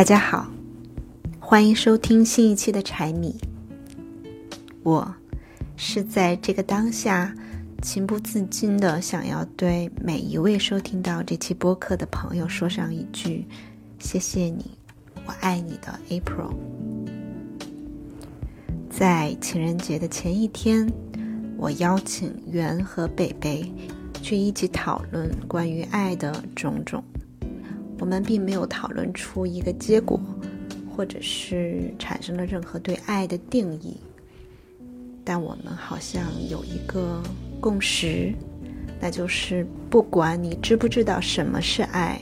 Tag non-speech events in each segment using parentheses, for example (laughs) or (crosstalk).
大家好，欢迎收听新一期的柴米。我是在这个当下情不自禁的想要对每一位收听到这期播客的朋友说上一句：谢谢你，我爱你的 April。在情人节的前一天，我邀请袁和北北去一起讨论关于爱的种种。我们并没有讨论出一个结果，或者是产生了任何对爱的定义，但我们好像有一个共识，那就是不管你知不知道什么是爱，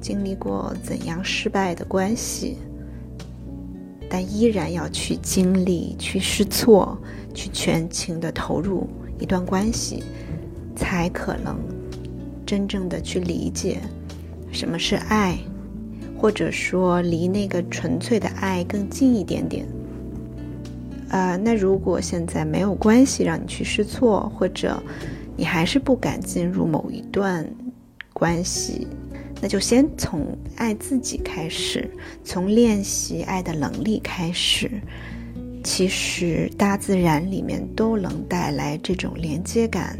经历过怎样失败的关系，但依然要去经历、去试错、去全情的投入一段关系，才可能真正的去理解。什么是爱，或者说离那个纯粹的爱更近一点点？呃，那如果现在没有关系让你去试错，或者你还是不敢进入某一段关系，那就先从爱自己开始，从练习爱的能力开始。其实大自然里面都能带来这种连接感，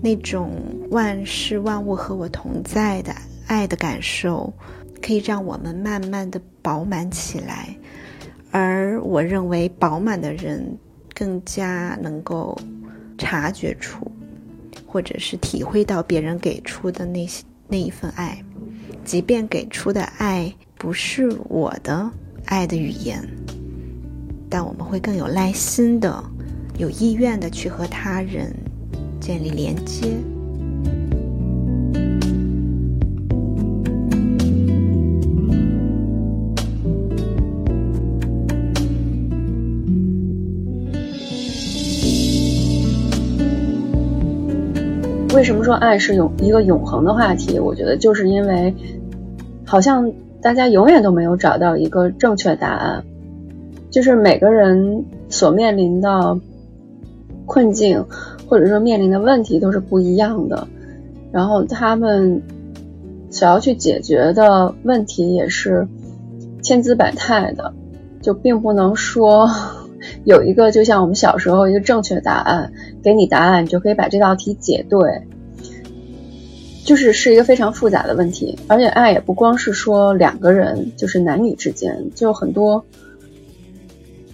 那种万事万物和我同在的。爱的感受可以让我们慢慢的饱满起来，而我认为饱满的人更加能够察觉出，或者是体会到别人给出的那些那一份爱，即便给出的爱不是我的爱的语言，但我们会更有耐心的、有意愿的去和他人建立连接。为什么说爱是永一个永恒的话题？我觉得就是因为，好像大家永远都没有找到一个正确答案，就是每个人所面临的困境，或者说面临的问题都是不一样的，然后他们想要去解决的问题也是千姿百态的，就并不能说有一个就像我们小时候一个正确答案。给你答案，你就可以把这道题解对。就是是一个非常复杂的问题，而且爱也不光是说两个人，就是男女之间，就很多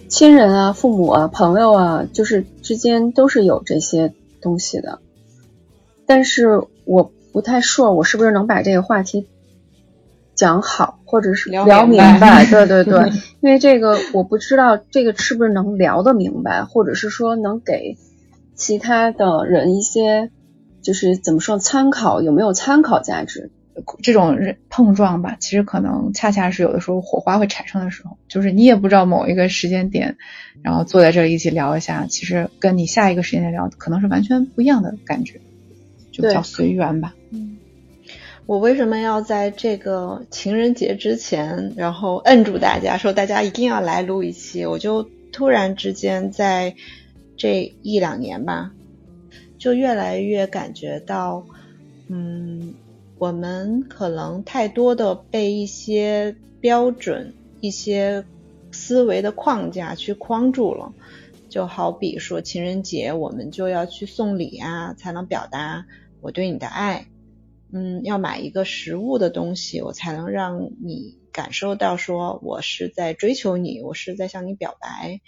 亲人啊、父母啊、朋友啊，就是之间都是有这些东西的。但是我不太说，我是不是能把这个话题讲好，或者是聊明白？(laughs) 对对对，因为这个我不知道这个是不是能聊得明白，或者是说能给。其他的人一些就是怎么说参考有没有参考价值？这种碰撞吧，其实可能恰恰是有的时候火花会产生的时候，就是你也不知道某一个时间点，然后坐在这里一起聊一下，其实跟你下一个时间点聊可能是完全不一样的感觉，就叫随缘吧。嗯，我为什么要在这个情人节之前，然后摁住大家说大家一定要来录一期？我就突然之间在。这一两年吧，就越来越感觉到，嗯，我们可能太多的被一些标准、一些思维的框架去框住了。就好比说情人节，我们就要去送礼啊，才能表达我对你的爱。嗯，要买一个实物的东西，我才能让你感受到说我是在追求你，我是在向你表白。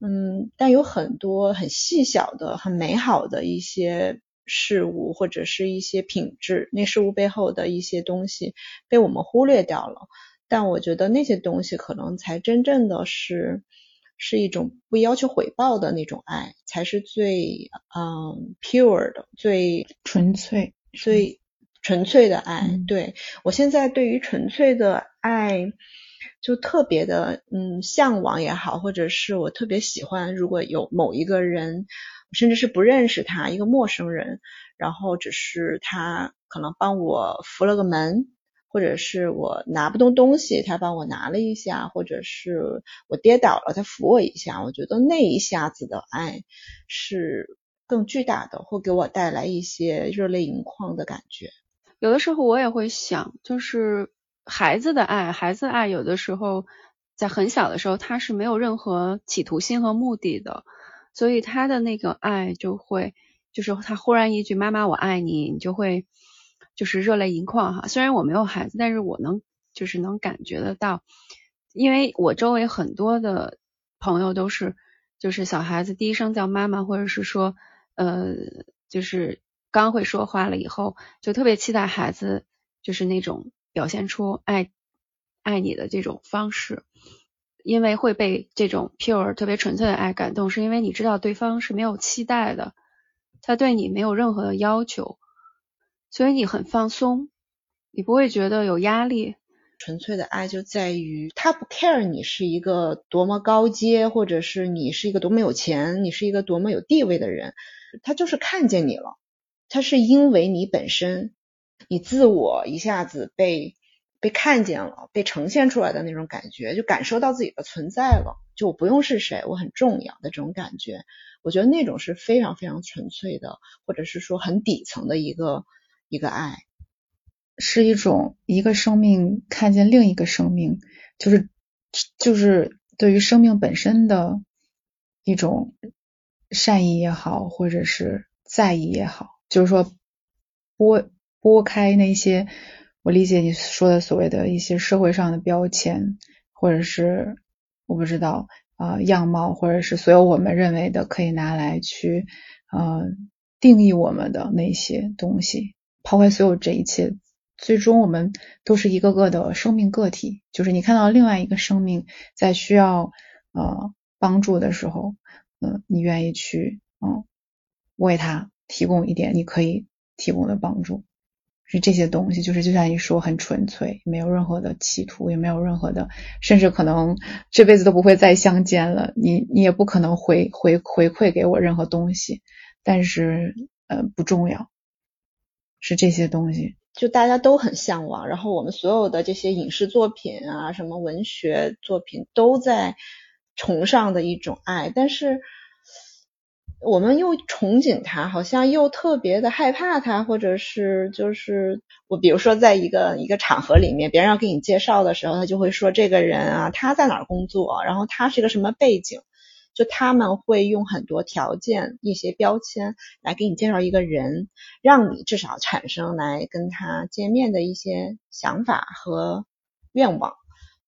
嗯，但有很多很细小的、很美好的一些事物，或者是一些品质，那事物背后的一些东西被我们忽略掉了。但我觉得那些东西可能才真正的是是一种不要求回报的那种爱，才是最嗯 pure 的、最纯粹、最纯粹的爱。对我现在对于纯粹的爱。就特别的，嗯，向往也好，或者是我特别喜欢，如果有某一个人，甚至是不认识他，一个陌生人，然后只是他可能帮我扶了个门，或者是我拿不动东西，他帮我拿了一下，或者是我跌倒了，他扶我一下，我觉得那一下子的爱是更巨大的，会给我带来一些热泪盈眶的感觉。有的时候我也会想，就是。孩子的爱，孩子爱有的时候在很小的时候他是没有任何企图心和目的的，所以他的那个爱就会就是他忽然一句妈妈我爱你，你就会就是热泪盈眶哈。虽然我没有孩子，但是我能就是能感觉得到，因为我周围很多的朋友都是就是小孩子第一声叫妈妈，或者是说呃就是刚会说话了以后，就特别期待孩子就是那种。表现出爱爱你的这种方式，因为会被这种 pure 特别纯粹的爱感动，是因为你知道对方是没有期待的，他对你没有任何的要求，所以你很放松，你不会觉得有压力。纯粹的爱就在于他不 care 你是一个多么高阶，或者是你是一个多么有钱，你是一个多么有地位的人，他就是看见你了，他是因为你本身。你自我一下子被被看见了，被呈现出来的那种感觉，就感受到自己的存在了。就我不用是谁，我很重要的这种感觉，我觉得那种是非常非常纯粹的，或者是说很底层的一个一个爱，是一种一个生命看见另一个生命，就是就是对于生命本身的一种善意也好，或者是在意也好，就是说拨。拨开那些我理解你说的所谓的一些社会上的标签，或者是我不知道啊样貌，或者是所有我们认为的可以拿来去呃定义我们的那些东西，抛开所有这一切，最终我们都是一个个的生命个体。就是你看到另外一个生命在需要呃帮助的时候，嗯，你愿意去嗯为他提供一点你可以提供的帮助。是这些东西，就是就像你说，很纯粹，没有任何的企图，也没有任何的，甚至可能这辈子都不会再相见了。你你也不可能回回回馈给我任何东西，但是呃不重要，是这些东西，就大家都很向往。然后我们所有的这些影视作品啊，什么文学作品都在崇尚的一种爱，但是。我们又憧憬他，好像又特别的害怕他，或者是就是我，比如说在一个一个场合里面，别人要给你介绍的时候，他就会说这个人啊，他在哪儿工作，然后他是个什么背景，就他们会用很多条件、一些标签来给你介绍一个人，让你至少产生来跟他见面的一些想法和愿望。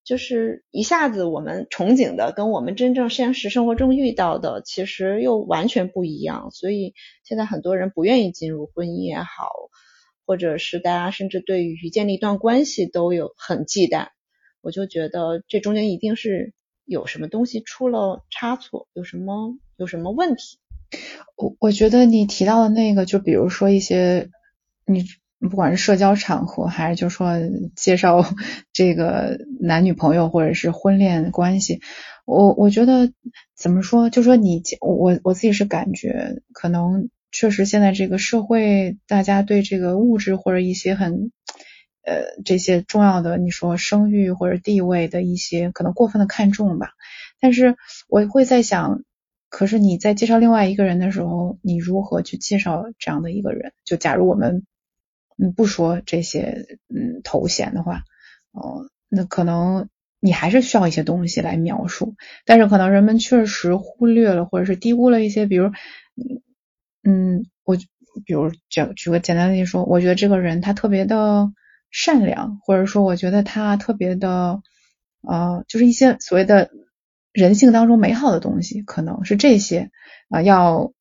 就是一下子我们憧憬的跟我们真正现实生活中遇到的其实又完全不一样，所以现在很多人不愿意进入婚姻也好，或者是大家甚至对于建立一段关系都有很忌惮。我就觉得这中间一定是有什么东西出了差错，有什么有什么问题。我我觉得你提到的那个，就比如说一些你。不管是社交场合，还是就说介绍 (laughs) 这个男女朋友或者是婚恋关系，我我觉得怎么说，就说你我我自己是感觉，可能确实现在这个社会，大家对这个物质或者一些很呃这些重要的，你说声誉或者地位的一些可能过分的看重吧。但是我会在想，可是你在介绍另外一个人的时候，你如何去介绍这样的一个人？就假如我们。嗯，不说这些嗯头衔的话，哦，那可能你还是需要一些东西来描述，但是可能人们确实忽略了或者是低估了一些，比如，嗯，我比如举举个简单的例子说，我觉得这个人他特别的善良，或者说我觉得他特别的，呃，就是一些所谓的人性当中美好的东西，可能是这些啊要。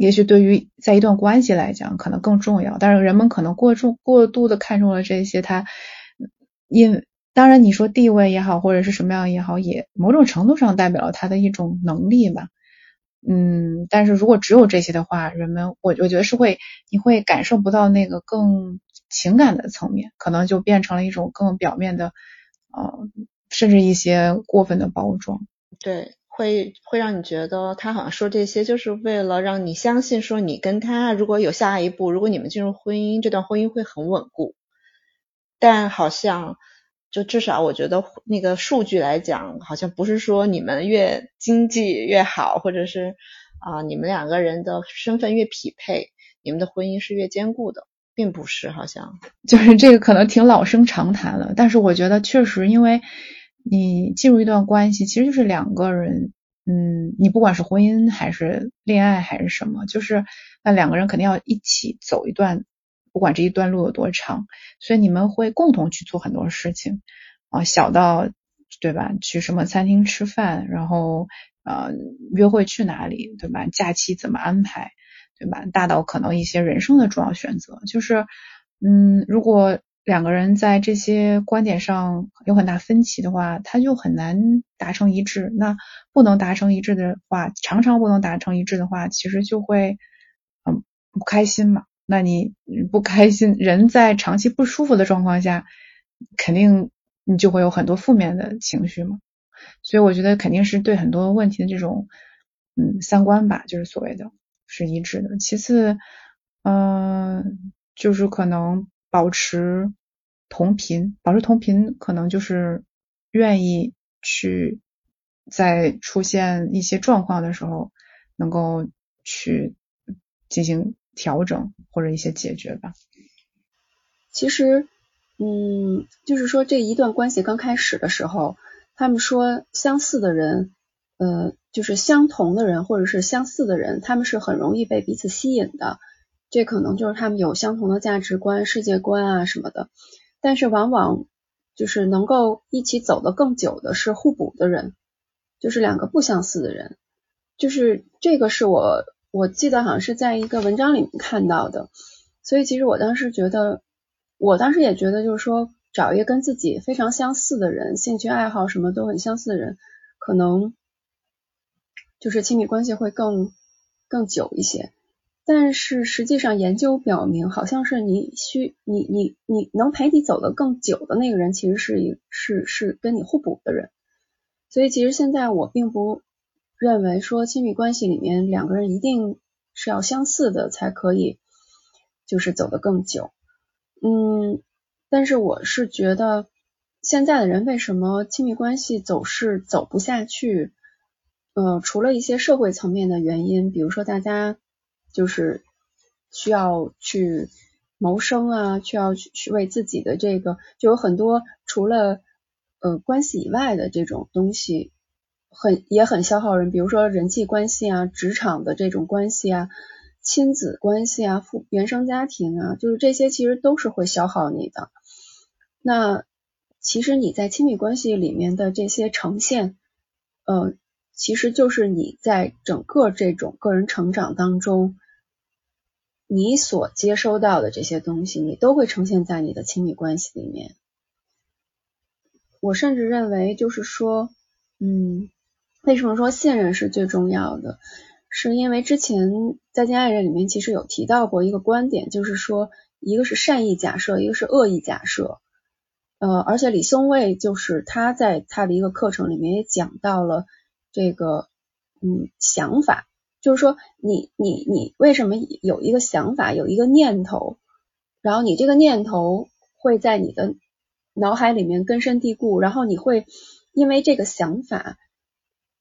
也许对于在一段关系来讲，可能更重要。但是人们可能过重、过度的看重了这些。他因当然你说地位也好，或者是什么样也好，也某种程度上代表了他的一种能力吧。嗯，但是如果只有这些的话，人们我我觉得是会你会感受不到那个更情感的层面，可能就变成了一种更表面的，呃，甚至一些过分的包装。对。会会让你觉得他好像说这些就是为了让你相信说你跟他如果有下一步，如果你们进入婚姻，这段婚姻会很稳固。但好像就至少我觉得那个数据来讲，好像不是说你们越经济越好，或者是啊你们两个人的身份越匹配，你们的婚姻是越坚固的，并不是，好像就是这个可能挺老生常谈了，但是我觉得确实，因为你进入一段关系，其实就是两个人，嗯，你不管是婚姻还是恋爱还是什么，就是那两个人肯定要一起走一段，不管这一段路有多长，所以你们会共同去做很多事情啊，小到对吧，去什么餐厅吃饭，然后呃约会去哪里，对吧？假期怎么安排？对吧？大到可能一些人生的重要选择，就是，嗯，如果两个人在这些观点上有很大分歧的话，他就很难达成一致。那不能达成一致的话，常常不能达成一致的话，其实就会，嗯，不开心嘛。那你不开心，人在长期不舒服的状况下，肯定你就会有很多负面的情绪嘛。所以我觉得肯定是对很多问题的这种，嗯，三观吧，就是所谓的。是一致的。其次，嗯，就是可能保持同频，保持同频，可能就是愿意去在出现一些状况的时候，能够去进行调整或者一些解决吧。其实，嗯，就是说这一段关系刚开始的时候，他们说相似的人。呃，就是相同的人或者是相似的人，他们是很容易被彼此吸引的。这可能就是他们有相同的价值观、世界观啊什么的。但是往往就是能够一起走得更久的是互补的人，就是两个不相似的人。就是这个是我我记得好像是在一个文章里面看到的。所以其实我当时觉得，我当时也觉得就是说找一个跟自己非常相似的人，兴趣爱好什么都很相似的人，可能。就是亲密关系会更更久一些，但是实际上研究表明，好像是你需你你你能陪你走得更久的那个人，其实是一是是跟你互补的人。所以其实现在我并不认为说亲密关系里面两个人一定是要相似的才可以，就是走得更久。嗯，但是我是觉得现在的人为什么亲密关系总是走不下去？呃，除了一些社会层面的原因，比如说大家就是需要去谋生啊，需要去为自己的这个，就有很多除了呃关系以外的这种东西，很也很消耗人，比如说人际关系啊，职场的这种关系啊，亲子关系啊，父原生家庭啊，就是这些其实都是会消耗你的。那其实你在亲密关系里面的这些呈现，呃。其实就是你在整个这种个人成长当中，你所接收到的这些东西，你都会呈现在你的亲密关系里面。我甚至认为，就是说，嗯，为什么说信任是最重要的？是因为之前在《见爱人》里面其实有提到过一个观点，就是说，一个是善意假设，一个是恶意假设。呃，而且李松蔚就是他在他的一个课程里面也讲到了。这个嗯想法，就是说你你你为什么有一个想法，有一个念头，然后你这个念头会在你的脑海里面根深蒂固，然后你会因为这个想法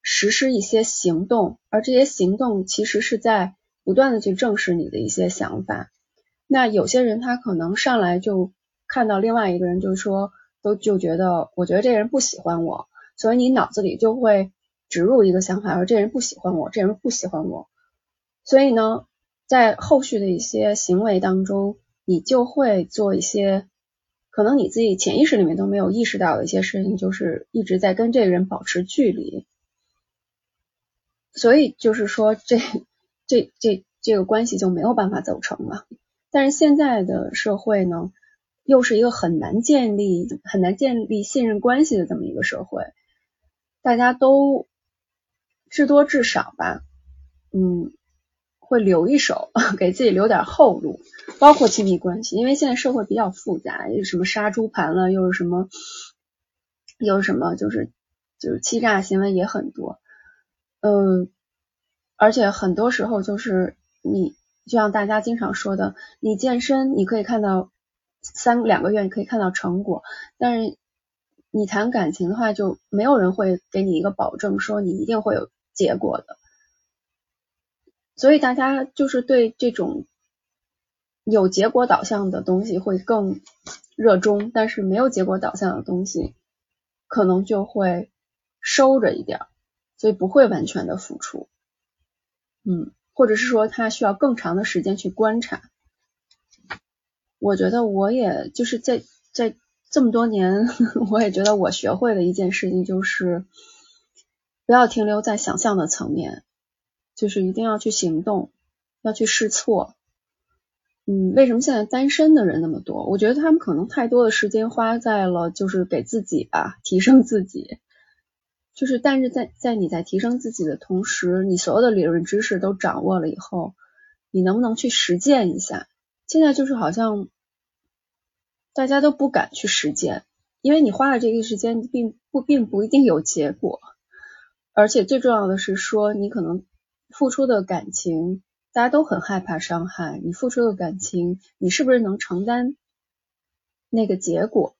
实施一些行动，而这些行动其实是在不断的去证实你的一些想法。那有些人他可能上来就看到另外一个人，就是说都就觉得我觉得这人不喜欢我，所以你脑子里就会。植入一个想法，说这人不喜欢我，这人不喜欢我，所以呢，在后续的一些行为当中，你就会做一些可能你自己潜意识里面都没有意识到的一些事情，就是一直在跟这个人保持距离，所以就是说这这这这个关系就没有办法走成了。但是现在的社会呢，又是一个很难建立很难建立信任关系的这么一个社会，大家都。至多至少吧，嗯，会留一手，(laughs) 给自己留点后路，包括亲密关系，因为现在社会比较复杂，有什么杀猪盘了，又是什么，又什么，就是就是欺诈行为也很多，嗯，而且很多时候就是你就像大家经常说的，你健身你可以看到三两个月你可以看到成果，但是你谈感情的话，就没有人会给你一个保证，说你一定会有。结果的，所以大家就是对这种有结果导向的东西会更热衷，但是没有结果导向的东西可能就会收着一点，所以不会完全的付出。嗯，或者是说他需要更长的时间去观察。我觉得我也就是在在这么多年，(laughs) 我也觉得我学会了一件事情，就是不要停留在想象的层面，就是一定要去行动，要去试错。嗯，为什么现在单身的人那么多？我觉得他们可能太多的时间花在了就是给自己吧，提升自己。就是，但是在在你在提升自己的同时，你所有的理论知识都掌握了以后，你能不能去实践一下？现在就是好像大家都不敢去实践，因为你花了这个时间，并不并不一定有结果，而且最重要的是说，你可能付出的感情。大家都很害怕伤害你付出的感情，你是不是能承担那个结果？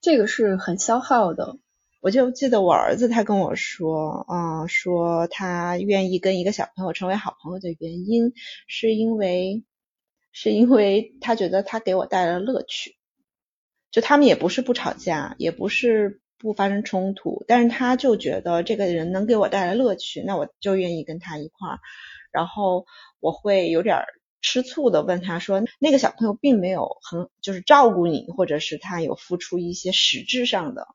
这个是很消耗的。我就记得我儿子他跟我说，啊，说他愿意跟一个小朋友成为好朋友的原因，是因为是因为他觉得他给我带来了乐趣。就他们也不是不吵架，也不是不发生冲突，但是他就觉得这个人能给我带来乐趣，那我就愿意跟他一块儿。然后我会有点吃醋的问他说：“那个小朋友并没有很就是照顾你，或者是他有付出一些实质上的，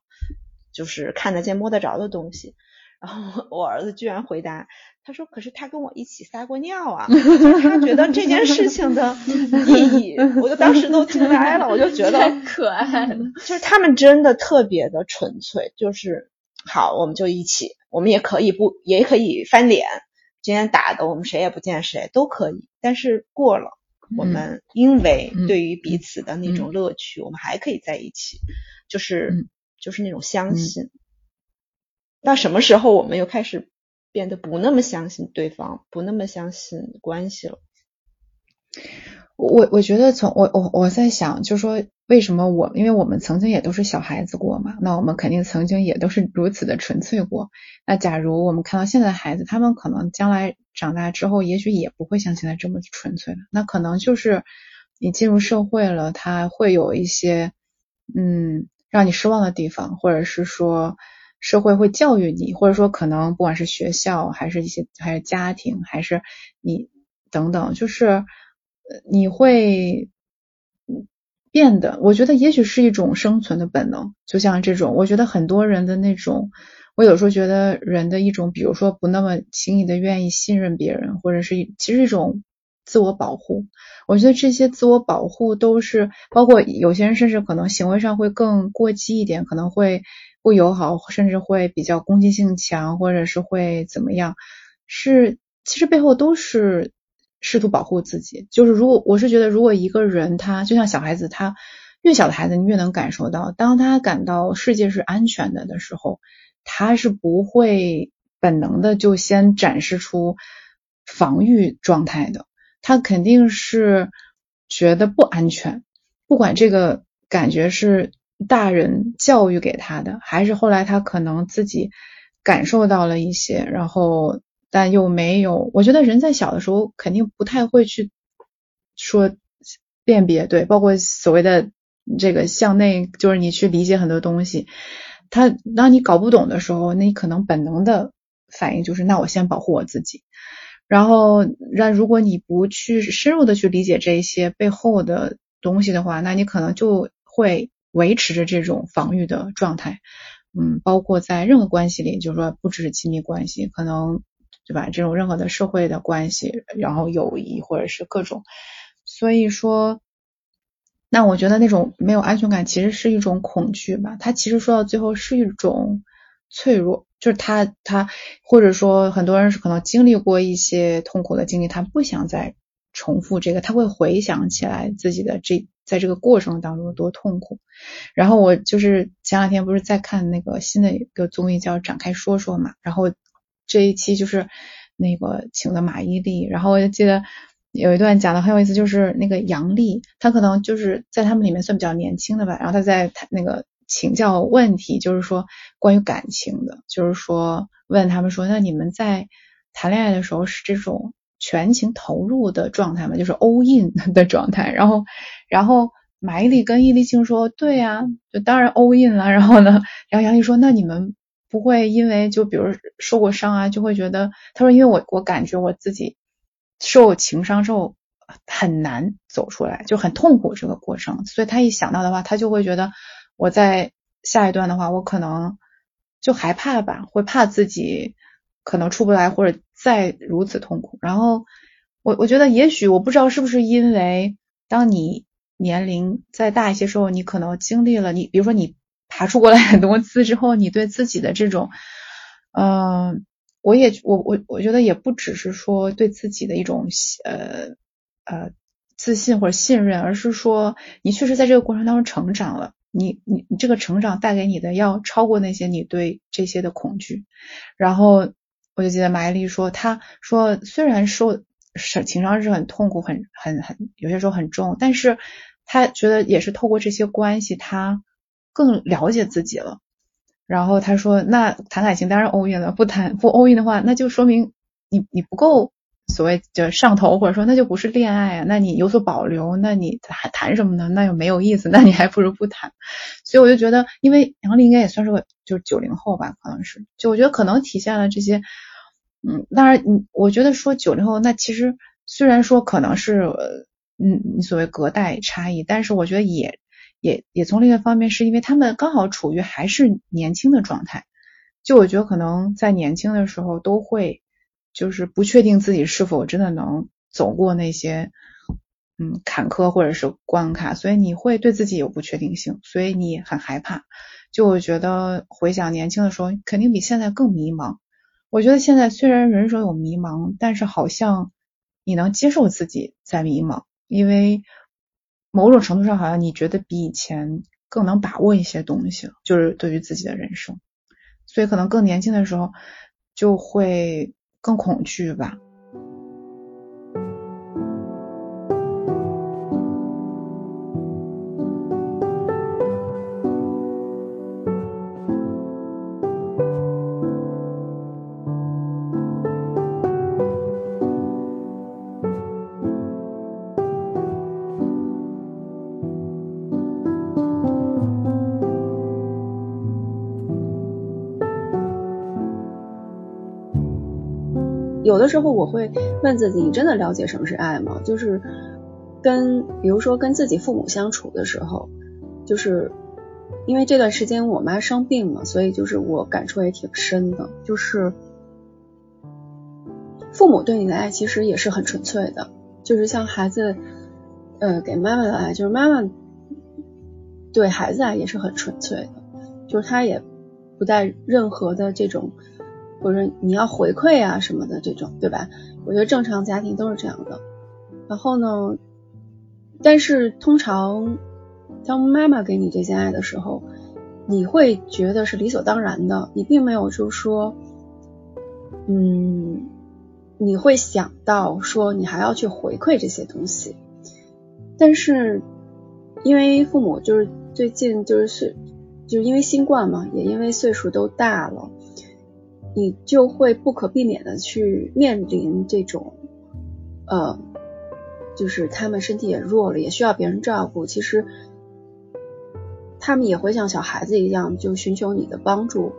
就是看得见摸得着的东西。”然后我儿子居然回答他说：“可是他跟我一起撒过尿啊！”他觉得这件事情的意义，我就当时都惊呆了，我就觉得可爱了。就是他们真的特别的纯粹，就是好，我们就一起，我们也可以不，也可以翻脸。今天打的，我们谁也不见谁，都可以。但是过了，我们因为对于彼此的那种乐趣，我们还可以在一起，就是就是那种相信。到什么时候，我们又开始变得不那么相信对方，不那么相信关系了？我我觉得从我我我在想，就是说为什么我，因为我们曾经也都是小孩子过嘛，那我们肯定曾经也都是如此的纯粹过。那假如我们看到现在的孩子，他们可能将来长大之后，也许也不会像现在这么纯粹了。那可能就是你进入社会了，他会有一些嗯让你失望的地方，或者是说社会会教育你，或者说可能不管是学校还是一些还是家庭还是你等等，就是。你会变得，我觉得也许是一种生存的本能，就像这种，我觉得很多人的那种，我有时候觉得人的一种，比如说不那么轻易的愿意信任别人，或者是其实一种自我保护。我觉得这些自我保护都是，包括有些人甚至可能行为上会更过激一点，可能会不友好，甚至会比较攻击性强，或者是会怎么样，是其实背后都是。试图保护自己，就是如果我是觉得，如果一个人他就像小孩子，他越小的孩子，你越能感受到，当他感到世界是安全的的时候，他是不会本能的就先展示出防御状态的，他肯定是觉得不安全，不管这个感觉是大人教育给他的，还是后来他可能自己感受到了一些，然后。但又没有，我觉得人在小的时候肯定不太会去说辨别，对，包括所谓的这个向内，就是你去理解很多东西。他当你搞不懂的时候，那你可能本能的反应就是，那我先保护我自己。然后，让如果你不去深入的去理解这一些背后的东西的话，那你可能就会维持着这种防御的状态。嗯，包括在任何关系里，就是说不只是亲密关系，可能。对吧？这种任何的社会的关系，然后友谊或者是各种，所以说，那我觉得那种没有安全感其实是一种恐惧吧。它其实说到最后是一种脆弱，就是他他或者说很多人是可能经历过一些痛苦的经历，他不想再重复这个，他会回想起来自己的这在这个过程当中有多痛苦。然后我就是前两天不是在看那个新的一个综艺叫《展开说说》嘛，然后。这一期就是那个请的马伊琍，然后我就记得有一段讲的很有意思，就是那个杨丽，她可能就是在他们里面算比较年轻的吧，然后她在那个请教问题，就是说关于感情的，就是说问他们说，那你们在谈恋爱的时候是这种全情投入的状态嘛，就是 all in 的 (laughs) 状态。然后，然后马伊琍跟伊丽静说：“对呀，就当然 all in 了。”然后呢，然后杨丽说：“那你们不会因为就比如受过伤啊，就会觉得？”他说：“因为我我感觉我自己受情伤之后很难走出来，就很痛苦这个过程，所以他一想到的话，他就会觉得我在下一段的话，我可能就害怕吧，会怕自己。”可能出不来，或者再如此痛苦。然后我我觉得，也许我不知道是不是因为，当你年龄再大一些时候，你可能经历了你，比如说你爬出过来很多次之后，你对自己的这种，嗯，我也我我我觉得也不只是说对自己的一种呃呃自信或者信任，而是说你确实在这个过程当中成长了。你你你这个成长带给你的要超过那些你对这些的恐惧，然后。我就记得马伊琍说，她说虽然受是情伤是很痛苦，很很很有些时候很重，但是她觉得也是透过这些关系，她更了解自己了。然后她说，那谈感情当然 all in 了，不谈不 all in 的话，那就说明你你不够。所谓就上头，或者说那就不是恋爱啊，那你有所保留，那你还谈什么呢？那又没有意思，(laughs) 那你还不如不谈。所以我就觉得，因为杨丽应该也算是个就是九零后吧，可能是，就我觉得可能体现了这些，嗯，当然你我觉得说九零后，那其实虽然说可能是，嗯，你所谓隔代差异，但是我觉得也也也从另一个方面，是因为他们刚好处于还是年轻的状态，就我觉得可能在年轻的时候都会。就是不确定自己是否真的能走过那些嗯坎坷或者是关卡，所以你会对自己有不确定性，所以你很害怕。就我觉得回想年轻的时候，肯定比现在更迷茫。我觉得现在虽然人生有迷茫，但是好像你能接受自己在迷茫，因为某种程度上好像你觉得比以前更能把握一些东西，就是对于自己的人生。所以可能更年轻的时候就会。更恐惧吧。时候我会问自己：你真的了解什么是爱吗？就是跟，比如说跟自己父母相处的时候，就是因为这段时间我妈生病嘛，所以就是我感触也挺深的。就是父母对你的爱其实也是很纯粹的，就是像孩子呃给妈妈的爱，就是妈妈对孩子爱也是很纯粹的，就是他也不带任何的这种。或者你要回馈啊什么的这种，对吧？我觉得正常家庭都是这样的。然后呢，但是通常当妈妈给你这些爱的时候，你会觉得是理所当然的，你并没有就是说，嗯，你会想到说你还要去回馈这些东西。但是因为父母就是最近就是就是因为新冠嘛，也因为岁数都大了。你就会不可避免的去面临这种，呃，就是他们身体也弱了，也需要别人照顾。其实他们也会像小孩子一样，就寻求你的帮助。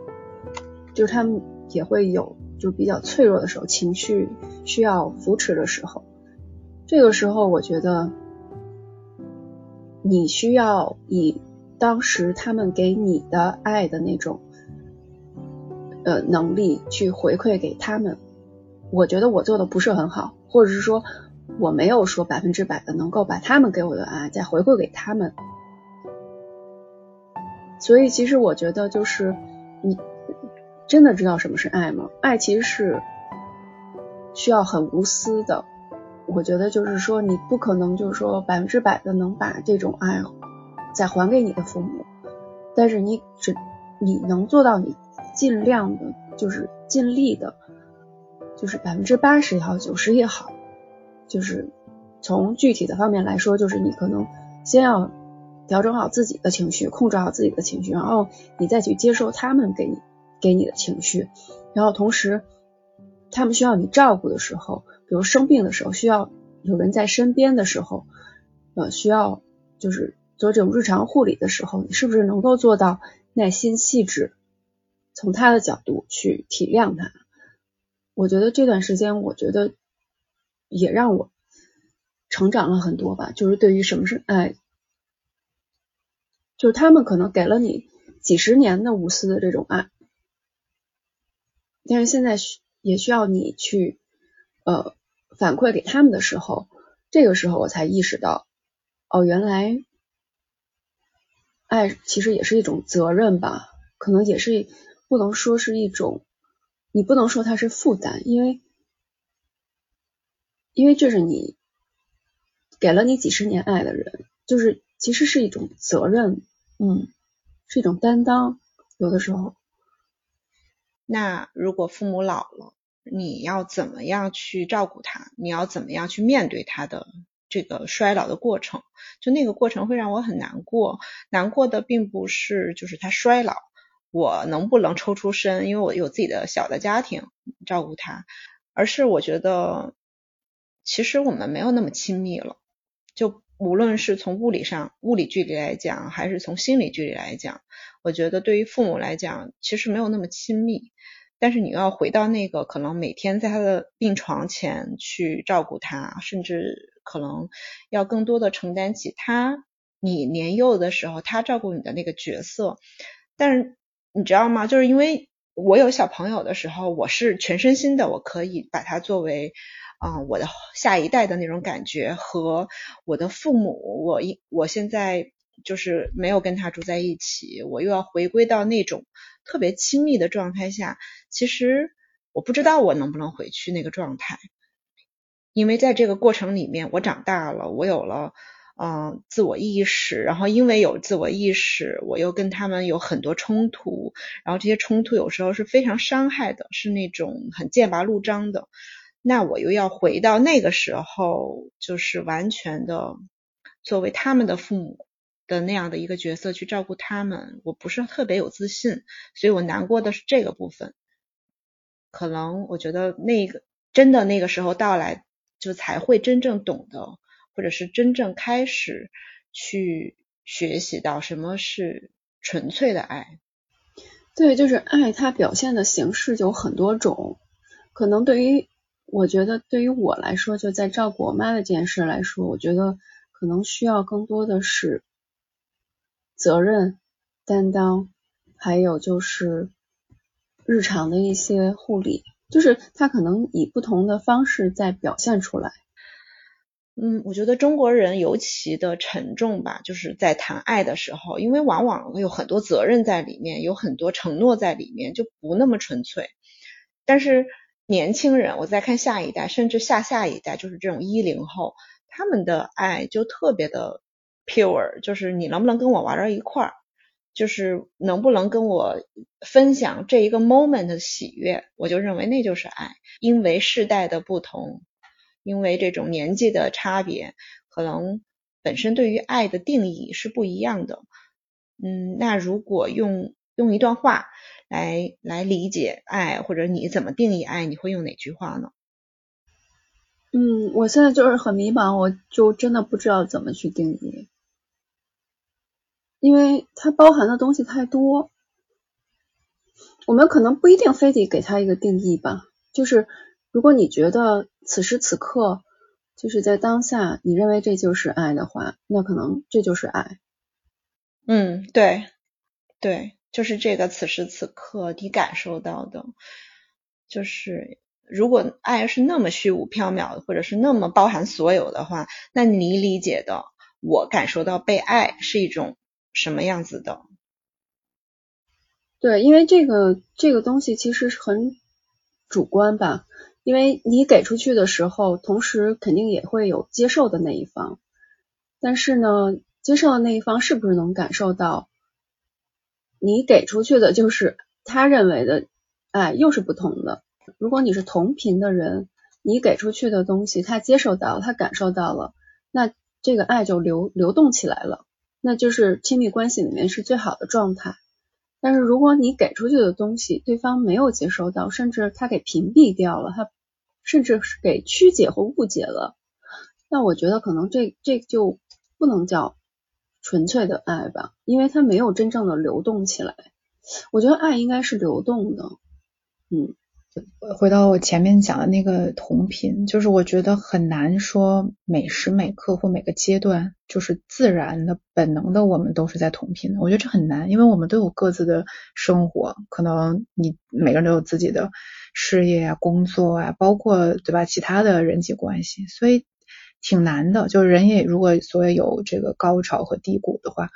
就是他们也会有就比较脆弱的时候，情绪需要扶持的时候。这个时候，我觉得你需要以当时他们给你的爱的那种。呃，能力去回馈给他们，我觉得我做的不是很好，或者是说我没有说百分之百的能够把他们给我的爱再回馈给他们。所以其实我觉得就是你真的知道什么是爱吗？爱其实是需要很无私的。我觉得就是说你不可能就是说百分之百的能把这种爱再还给你的父母，但是你只你能做到你。尽量的，就是尽力的，就是百分之八十也好，九十也好，就是从具体的方面来说，就是你可能先要调整好自己的情绪，控制好自己的情绪，然后你再去接受他们给你给你的情绪，然后同时他们需要你照顾的时候，比如生病的时候，需要有人在身边的时候，呃，需要就是做这种日常护理的时候，你是不是能够做到耐心细致，从他的角度去体谅他？我觉得这段时间，我觉得也让我成长了很多吧。就是对于什么是爱，就是他们可能给了你几十年的无私的这种爱，但是现在需也需要你去呃反馈给他们的时候，这个时候我才意识到，哦，原来爱其实也是一种责任吧，可能也是不能说是一种。你不能说它是负担，因为因为这是你给了你几十年爱的人，就是其实是一种责任，嗯，是一种担当。有的时候，那如果父母老了，你要怎么样去照顾他？你要怎么样去面对他的这个衰老的过程？就那个过程会让我很难过，难过的并不是就是他衰老。我能不能抽出身？因为我有自己的小的家庭照顾他，而是我觉得其实我们没有那么亲密了。就无论是从物理上物理距离来讲，还是从心理距离来讲，我觉得对于父母来讲，其实没有那么亲密。但是你要回到那个可能每天在他的病床前去照顾他，甚至可能要更多的承担起他你年幼的时候他照顾你的那个角色，但是。你知道吗？就是因为我有小朋友的时候，我是全身心的，我可以把他作为啊我的下一代的那种感觉。和我的父母，我一我现在就是没有跟他住在一起，我又要回归到那种特别亲密的状态下。其实我不知道我能不能回去那个状态，因为在这个过程里面，我长大了，我有了。嗯，自我意识，然后因为有自我意识，我又跟他们有很多冲突，然后这些冲突有时候是非常伤害的，是那种很剑拔弩张的。那我又要回到那个时候，就是完全的作为他们的父母的那样的一个角色去照顾他们，我不是特别有自信，所以我难过的是这个部分。可能我觉得那个真的那个时候到来，就才会真正懂得。或者是真正开始去学习到什么是纯粹的爱，对，就是爱，它表现的形式有很多种。可能对于我觉得，对于我来说，就在照顾我妈的这件事来说，我觉得可能需要更多的是责任担当，还有就是日常的一些护理，就是它可能以不同的方式在表现出来。嗯，我觉得中国人尤其的沉重吧，就是在谈爱的时候，因为往往有很多责任在里面，有很多承诺在里面，就不那么纯粹。但是年轻人，我再看下一代，甚至下下一代，就是这种一零后，他们的爱就特别的 pure，就是你能不能跟我玩到一块儿，就是能不能跟我分享这一个 moment 的喜悦，我就认为那就是爱，因为世代的不同。因为这种年纪的差别，可能本身对于爱的定义是不一样的。嗯，那如果用用一段话来来理解爱，或者你怎么定义爱，你会用哪句话呢？嗯，我现在就是很迷茫，我就真的不知道怎么去定义，因为它包含的东西太多，我们可能不一定非得给它一个定义吧，就是。如果你觉得此时此刻就是在当下，你认为这就是爱的话，那可能这就是爱。嗯，对，对，就是这个此时此刻你感受到的，就是如果爱是那么虚无缥缈的，或者是那么包含所有的话，那你理解的我感受到被爱是一种什么样子的？对，因为这个这个东西其实是很主观吧。因为你给出去的时候，同时肯定也会有接受的那一方，但是呢，接受的那一方是不是能感受到你给出去的就是他认为的爱，又是不同的。如果你是同频的人，你给出去的东西他接受到，他感受到了，那这个爱就流流动起来了，那就是亲密关系里面是最好的状态。但是如果你给出去的东西对方没有接收到，甚至他给屏蔽掉了，他甚至是给曲解或误解了，那我觉得可能这这就不能叫纯粹的爱吧，因为它没有真正的流动起来。我觉得爱应该是流动的，嗯。回到我前面讲的那个同频，就是我觉得很难说每时每刻或每个阶段，就是自然的、本能的，我们都是在同频的。我觉得这很难，因为我们都有各自的生活，可能你每个人都有自己的事业啊、工作啊，包括对吧，其他的人际关系，所以挺难的。就是人也如果所谓有这个高潮和低谷的话，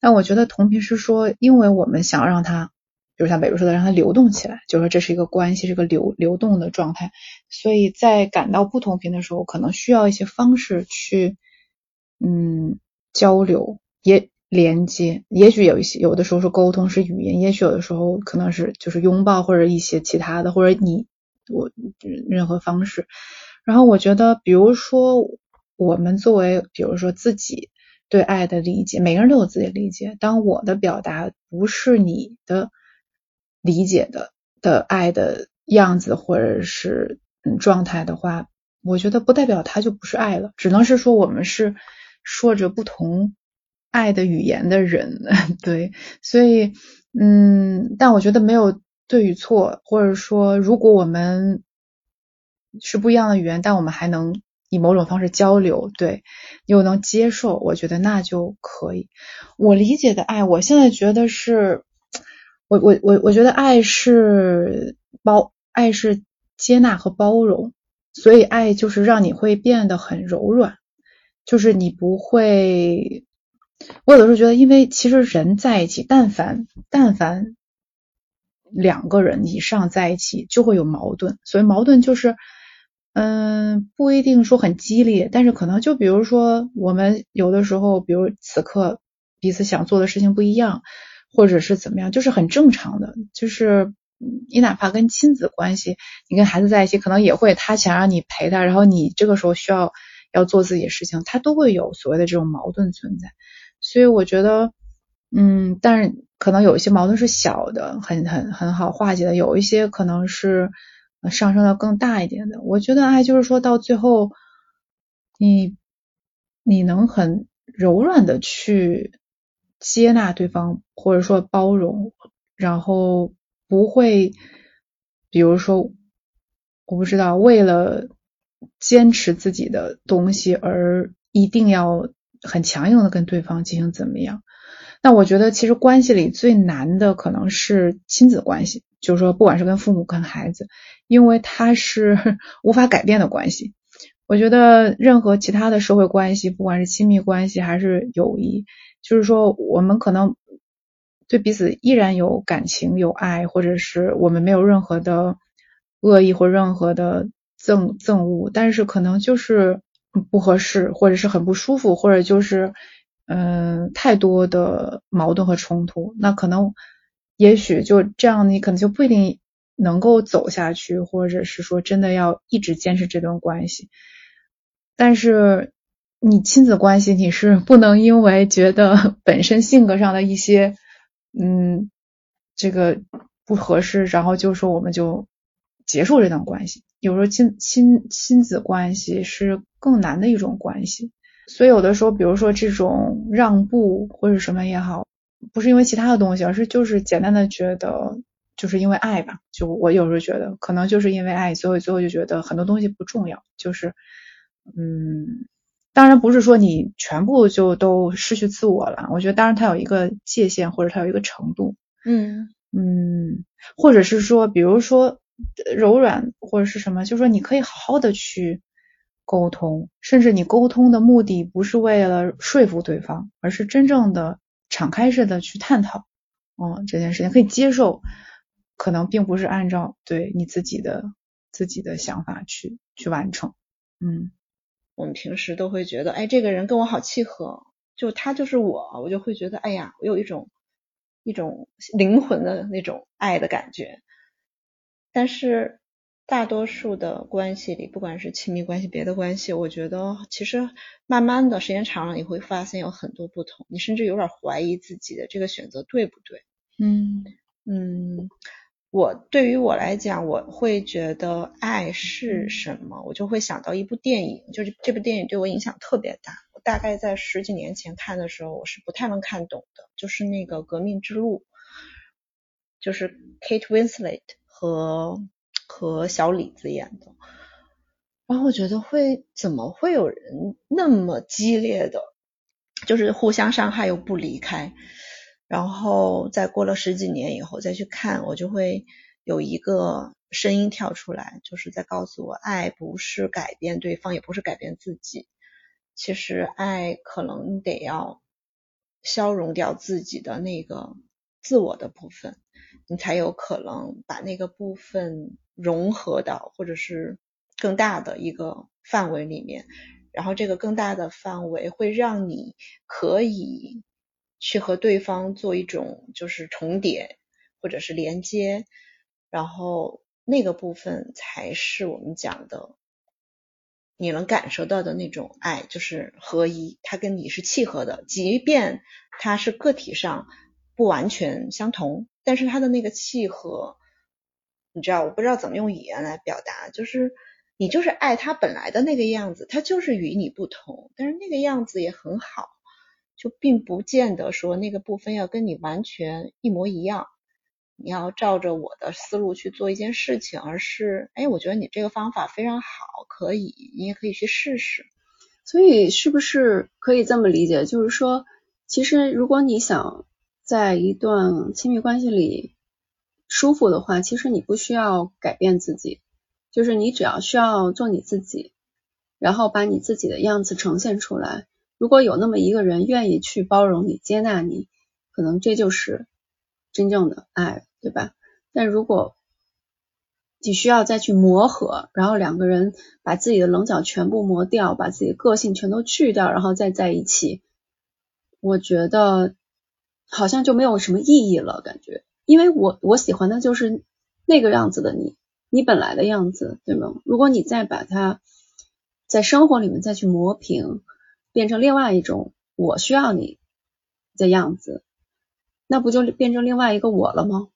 但我觉得同频是说，因为我们想让它。比如像北如说的，让它流动起来，就说这是一个关系，是个流流动的状态。所以在感到不同频的时候，可能需要一些方式去，嗯，交流也连接。也许有一些有的时候是沟通，是语言；也许有的时候可能是就是拥抱或者一些其他的，或者你我任何方式。然后我觉得，比如说我们作为，比如说自己对爱的理解，每个人都有自己的理解。当我的表达不是你的。理解的的爱的样子或者是状态的话，我觉得不代表它就不是爱了，只能是说我们是说着不同爱的语言的人，(laughs) 对，所以嗯，但我觉得没有对与错，或者说如果我们是不一样的语言，但我们还能以某种方式交流，对，又能接受，我觉得那就可以。我理解的爱，我现在觉得是。我我我我觉得爱是包，爱是接纳和包容，所以爱就是让你会变得很柔软，就是你不会。我有的时候觉得，因为其实人在一起，但凡但凡两个人以上在一起，就会有矛盾。所以矛盾就是，嗯，不一定说很激烈，但是可能就比如说，我们有的时候，比如此刻彼此想做的事情不一样。或者是怎么样，就是很正常的。就是你哪怕跟亲子关系，你跟孩子在一起，可能也会他想让你陪他，然后你这个时候需要要做自己的事情，他都会有所谓的这种矛盾存在。所以我觉得，嗯，但是可能有一些矛盾是小的，很很很好化解的；有一些可能是上升到更大一点的。我觉得爱就是说到最后，你你能很柔软的去。接纳对方，或者说包容，然后不会，比如说，我不知道为了坚持自己的东西而一定要很强硬的跟对方进行怎么样？那我觉得其实关系里最难的可能是亲子关系，就是说不管是跟父母跟孩子，因为他是 (laughs) 无法改变的关系。我觉得任何其他的社会关系，不管是亲密关系还是友谊。就是说，我们可能对彼此依然有感情、有爱，或者是我们没有任何的恶意或任何的憎憎恶，但是可能就是不合适，或者是很不舒服，或者就是嗯太多的矛盾和冲突，那可能也许就这样，你可能就不一定能够走下去，或者是说真的要一直坚持这段关系，但是。你亲子关系你是不能因为觉得 (laughs) 本身性格上的一些嗯这个不合适，然后就说我们就结束这段关系。有时候亲亲亲子关系是更难的一种关系，所以有的时候，比如说这种让步或者什么也好，不是因为其他的东西，而是就是简单的觉得就是因为爱吧。就我有时候觉得，可能就是因为爱，所以最后就觉得很多东西不重要，就是嗯。当然不是说你全部就都失去自我了，我觉得当然它有一个界限或者它有一个程度，嗯嗯，或者是说，比如说柔软或者是什么，就是说你可以好好的去沟通，甚至你沟通的目的不是为了说服对方，而是真正的敞开式的去探讨，嗯，这件事情可以接受，可能并不是按照对你自己的自己的想法去去完成，嗯。我们平时都会觉得，哎，这个人跟我好契合，就他就是我，我就会觉得，哎呀，我有一种一种灵魂的那种爱的感觉。但是大多数的关系里，不管是亲密关系、别的关系，我觉得其实慢慢的时间长了，你会发现有很多不同，你甚至有点怀疑自己的这个选择对不对。嗯嗯，我对于我来讲，我会觉得爱是什么，我就会想到一部电影，就是这部电影对我影响特别大。我大概在十几年前看的时候，我是不太能看懂的，就是那个《革命之路》，就是 Kate Winslet 和和小李子演的。然后我觉得会怎么会有人那么激烈的，就是互相伤害又不离开。然后再过了十几年以后再去看，我就会有一个声音跳出来，就是在告诉我，爱不是改变对方，也不是改变自己。其实爱可能得要消融掉自己的那个自我的部分，你才有可能把那个部分融合到或者是更大的一个范围里面。然后这个更大的范围会让你可以。去和对方做一种就是重叠或者是连接，然后那个部分才是我们讲的你能感受到的那种爱，就是合一，它跟你是契合的，即便它是个体上不完全相同，但是它的那个契合，你知道，我不知道怎么用语言来表达，就是你就是爱他本来的那个样子，他就是与你不同，但是那个样子也很好。就并不见得说那个部分要跟你完全一模一样，你要照着我的思路去做一件事情，而是，哎，我觉得你这个方法非常好，可以，你也可以去试试。所以是不是可以这么理解？就是说，其实如果你想在一段亲密关系里舒服的话，其实你不需要改变自己，就是你只要需要做你自己，然后把你自己的样子呈现出来。如果有那么一个人愿意去包容你、接纳你，可能这就是真正的爱，对吧？但如果你需要再去磨合，然后两个人把自己的棱角全部磨掉，把自己的个性全都去掉，然后再在一起，我觉得好像就没有什么意义了，感觉。因为我我喜欢的就是那个样子的你，你本来的样子，对吗？如果你再把它在生活里面再去磨平。变成另外一种我需要你的样子，那不就变成另外一个我了吗？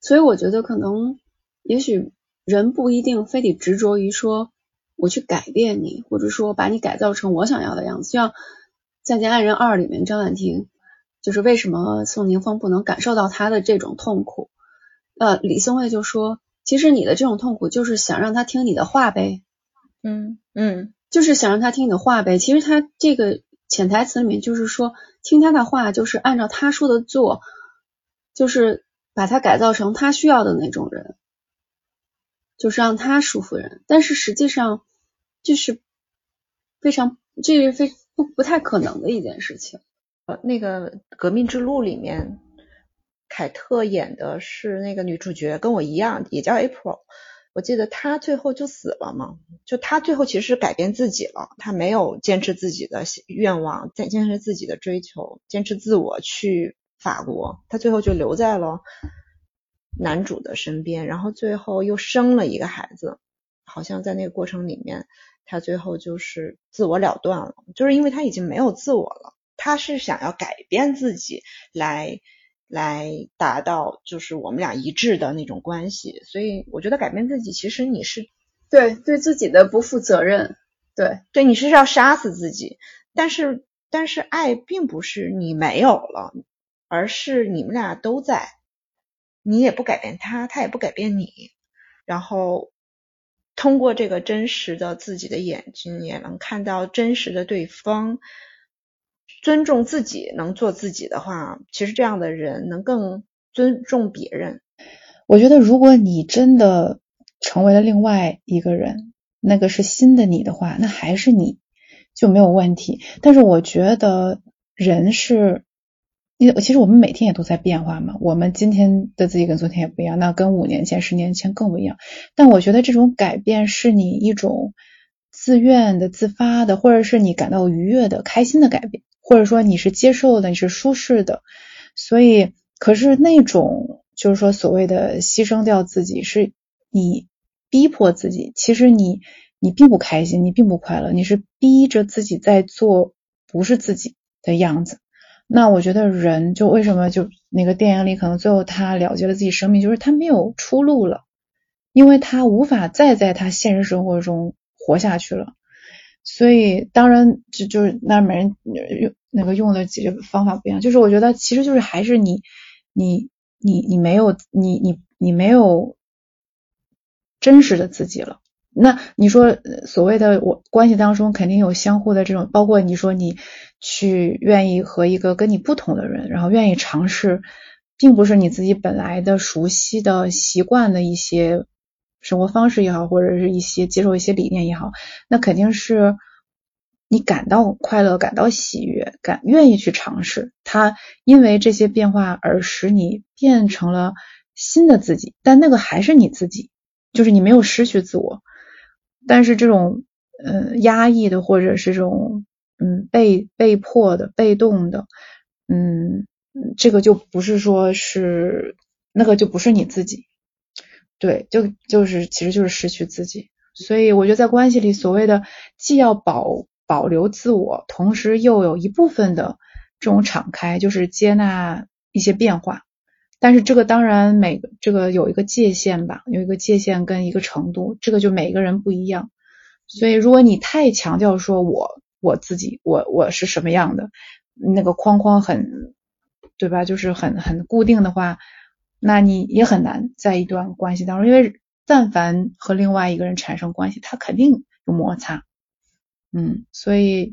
所以我觉得可能，也许人不一定非得执着于说我去改变你，或者说把你改造成我想要的样子。就像《再见爱人二》里面张婉婷，就是为什么宋宁峰不能感受到他的这种痛苦？呃，李松蔚就说，其实你的这种痛苦就是想让他听你的话呗。嗯嗯。就是想让他听你的话呗。其实他这个潜台词里面就是说，听他的话就是按照他说的做，就是把他改造成他需要的那种人，就是让他舒服人。但是实际上，这是非常，这是非不不太可能的一件事情。呃，那个《革命之路》里面，凯特演的是那个女主角，跟我一样，也叫 April。我记得他最后就死了嘛，就他最后其实改变自己了，他没有坚持自己的愿望，坚坚持自己的追求，坚持自我去法国，他最后就留在了男主的身边，然后最后又生了一个孩子，好像在那个过程里面，他最后就是自我了断了，就是因为他已经没有自我了，他是想要改变自己来。来达到就是我们俩一致的那种关系，所以我觉得改变自己，其实你是对对自己的不负责任，对对，你是要杀死自己。但是但是爱并不是你没有了，而是你们俩都在，你也不改变他，他也不改变你。然后通过这个真实的自己的眼睛，也能看到真实的对方。尊重自己，能做自己的话，其实这样的人能更尊重别人。我觉得，如果你真的成为了另外一个人，那个是新的你的话，那还是你就没有问题。但是我觉得人是，因为其实我们每天也都在变化嘛。我们今天的自己跟昨天也不一样，那跟五年前、十年前更不一样。但我觉得这种改变是你一种自愿的、自发的，或者是你感到愉悦的、开心的改变。或者说你是接受的，你是舒适的，所以可是那种就是说所谓的牺牲掉自己，是你逼迫自己，其实你你并不开心，你并不快乐，你是逼着自己在做不是自己的样子，那我觉得人就为什么就那个电影里可能最后他了结了自己生命，就是他没有出路了，因为他无法再在他现实生活中活下去了。所以当然就就是那每人用那个用的解决方法不一样，就是我觉得其实就是还是你你你你没有你你你没有真实的自己了。那你说所谓的我关系当中肯定有相互的这种，包括你说你去愿意和一个跟你不同的人，然后愿意尝试，并不是你自己本来的熟悉的习惯的一些生活方式也好，或者是一些接受一些理念也好，那肯定是你感到快乐、感到喜悦、感愿意去尝试。它因为这些变化而使你变成了新的自己，但那个还是你自己，就是你没有失去自我。但是这种呃压抑的或者是这种嗯被被迫的被动的嗯这个就不是说是那个就不是你自己，对，就就是其实就是失去自己。所以我觉得在关系里，所谓的既要保保留自我，同时又有一部分的这种敞开，就是接纳一些变化。但是这个当然每个这个有一个界限吧，有一个界限跟一个程度，这个就每个人不一样。所以如果你太强调说我我自己我我是什么样的，那个框框很对吧？就是很很固定的话，那你也很难在一段关系当中，因为但凡和另外一个人产生关系，他肯定有摩擦。嗯，所以。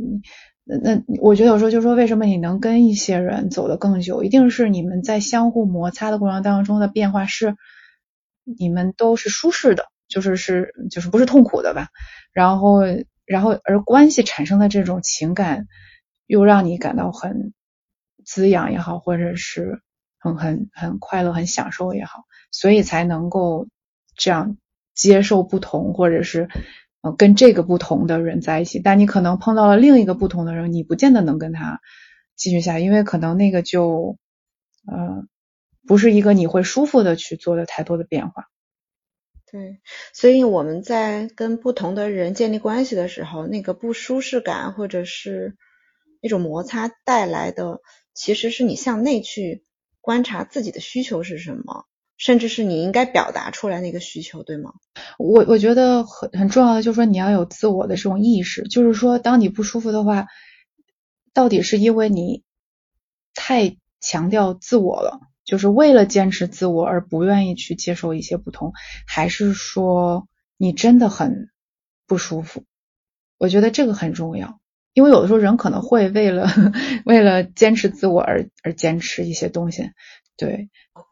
那那我觉得有时候就说，为什么你能跟一些人走得更久，一定是你们在相互摩擦的过程当中的变化是你们都是舒适的，就是是就是不是痛苦的吧？然后然后而关系产生的这种情感又让你感到很滋养也好，或者是很很很快乐、很享受也好，所以才能够这样接受不同，或者是呃。跟这个不同的人在一起，但你可能碰到了另一个不同的人，你不见得能跟他继续下，因为可能那个就呃不是一个你会舒服的去做的太多的变化。对，所以我们在跟不同的人建立关系的时候，那个不舒适感或者是那种摩擦带来的，其实是你向内去观察自己的需求是什么。甚至是你应该表达出来那个需求，对吗？我我觉得很很重要的就是说你要有自我的这种意识，就是说当你不舒服的话，到底是因为你太强调自我了，就是为了坚持自我而不愿意去接受一些不同，还是说你真的很不舒服？我觉得这个很重要，因为有的时候人可能会为了 (laughs) 为了坚持自我而而坚持一些东西。对，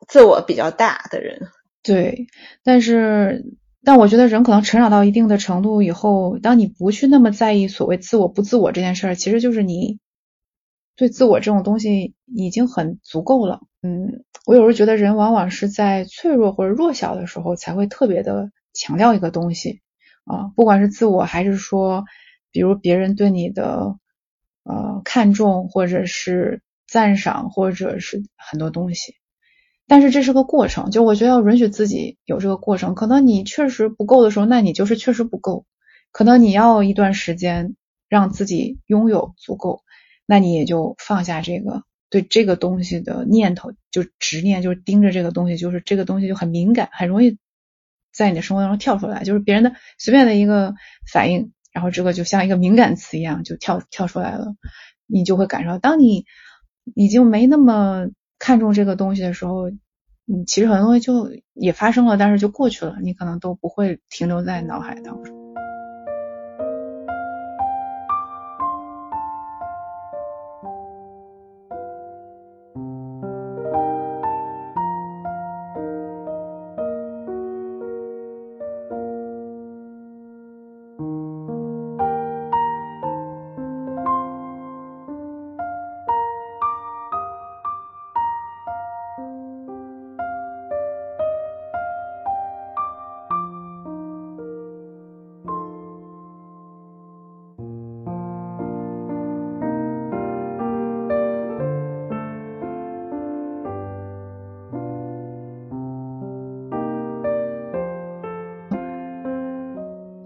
自我比较大的人，对，但是，但我觉得人可能成长到一定的程度以后，当你不去那么在意所谓自我不自我这件事儿，其实就是你对自我这种东西已经很足够了。嗯，我有时候觉得人往往是在脆弱或者弱小的时候才会特别的强调一个东西啊，不管是自我还是说，比如别人对你的呃看重或者是。赞赏或者是很多东西，但是这是个过程，就我觉得要允许自己有这个过程。可能你确实不够的时候，那你就是确实不够。可能你要一段时间让自己拥有足够，那你也就放下这个对这个东西的念头，就执念，就是盯着这个东西，就是这个东西就很敏感，很容易在你的生活当中跳出来，就是别人的随便的一个反应，然后这个就像一个敏感词一样就跳跳出来了，你就会感受到，当你。已经没那么看重这个东西的时候，嗯，其实很多东西就也发生了，但是就过去了，你可能都不会停留在脑海当中。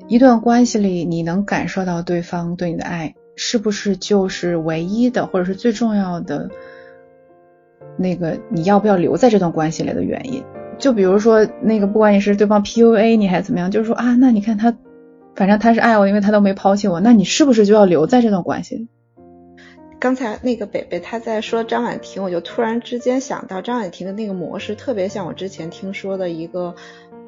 一段关系里，你能感受到对方对你的爱，是不是就是唯一的，或者是最重要的那个你要不要留在这段关系里的原因？就比如说那个，不管你是对方 PUA 你还是怎么样，就是说啊，那你看他，反正他是爱我，因为他都没抛弃我，那你是不是就要留在这段关系？刚才那个北北他在说张婉婷，我就突然之间想到张婉婷的那个模式，特别像我之前听说的一个，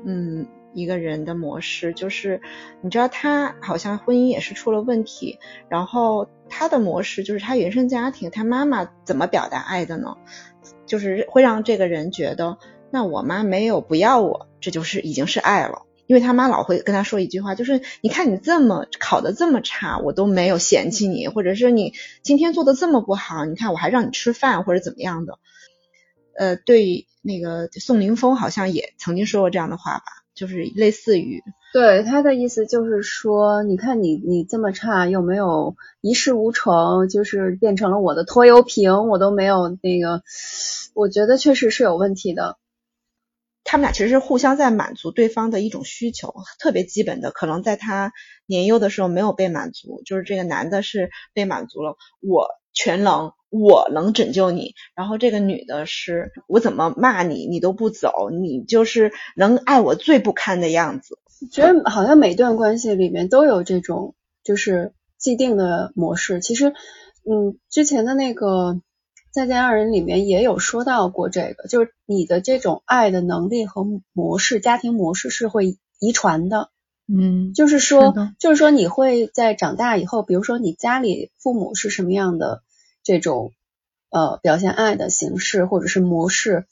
嗯，一个人的模式，就是你知道他好像婚姻也是出了问题，然后他的模式就是他原生家庭，他妈妈怎么表达爱的呢？就是会让这个人觉得，那我妈没有不要我，这就是已经是爱了。因为他妈老会跟他说一句话，就是你看你这么考的这么差，我都没有嫌弃你，或者是你今天做的这么不好，你看我还让你吃饭或者怎么样的。呃，对那个宋凌峰好像也曾经说过这样的话吧，就是类似于，对他的意思就是说，你看你你这么差，又没有一事无成，就是变成了我的拖油瓶，我都没有那个，我觉得确实是有问题的。他们俩其实是互相在满足对方的一种需求，特别基本的，可能在他年幼的时候没有被满足，就是这个男的是被满足了，我全能，我能拯救你，然后这个女的是我怎么骂你，你都不走，你就是能爱我最不堪的样子。觉得好像每段关系里面都有这种就是既定的模式，其实，嗯，之前的那个。再见爱人里面也有说到过这个，就是你的这种爱的能力和模式，家庭模式是会遗传的。嗯，就是说，就是说你会在长大以后，比如说你家里父母是什么样的这种呃表现爱的形式或者是模式，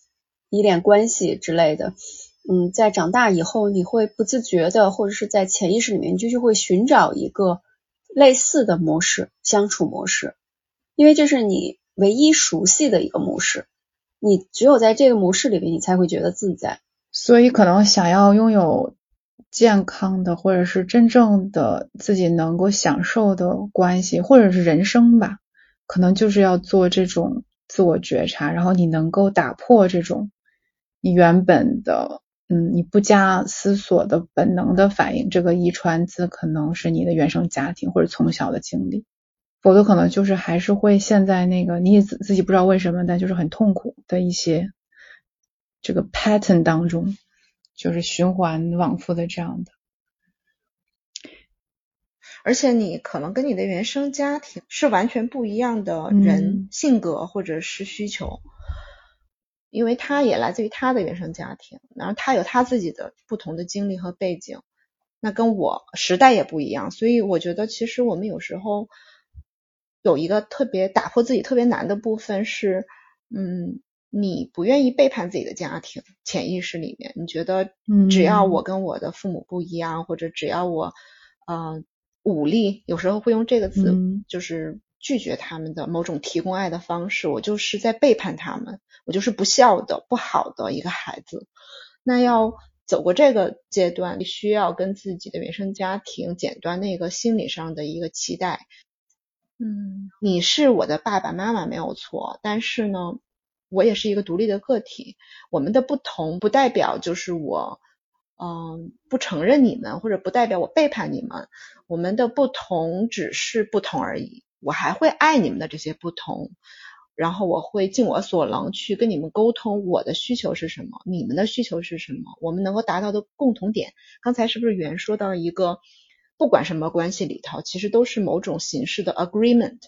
依恋关系之类的，嗯，在长大以后你会不自觉的或者是在潜意识里面，你就是会寻找一个类似的模式相处模式，因为这是你。唯一熟悉的一个模式，你只有在这个模式里面，你才会觉得自在。所以，可能想要拥有健康的，或者是真正的自己能够享受的关系，或者是人生吧，可能就是要做这种自我觉察，然后你能够打破这种你原本的，嗯，你不加思索的本能的反应。这个遗传自可能是你的原生家庭或者从小的经历。否则可能就是还是会陷在那个你自自己不知道为什么，但就是很痛苦的一些这个 pattern 当中，就是循环往复的这样的。而且你可能跟你的原生家庭是完全不一样的人性格或者是需求，因为他也来自于他的原生家庭，然后他有他自己的不同的经历和背景，那跟我时代也不一样，所以我觉得其实我们有时候。有一个特别打破自己特别难的部分是，嗯，你不愿意背叛自己的家庭，潜意识里面你觉得，只要我跟我的父母不一样，或者只要我，呃，武力，有时候会用这个字，就是拒绝他们的某种提供爱的方式，我就是在背叛他们，我就是不孝的、不好的一个孩子。那要走过这个阶段，需要跟自己的原生家庭剪断那个心理上的一个期待。嗯，你是我的爸爸妈妈没有错，但是呢，我也是一个独立的个体。我们的不同不代表就是我，嗯，不承认你们，或者不代表我背叛你们。我们的不同只是不同而已。我还会爱你们的这些不同，然后我会尽我所能去跟你们沟通我的需求是什么，你们的需求是什么，我们能够达到的共同点。刚才是不是袁说到一个？不管什么关系里头，其实都是某种形式的 agreement。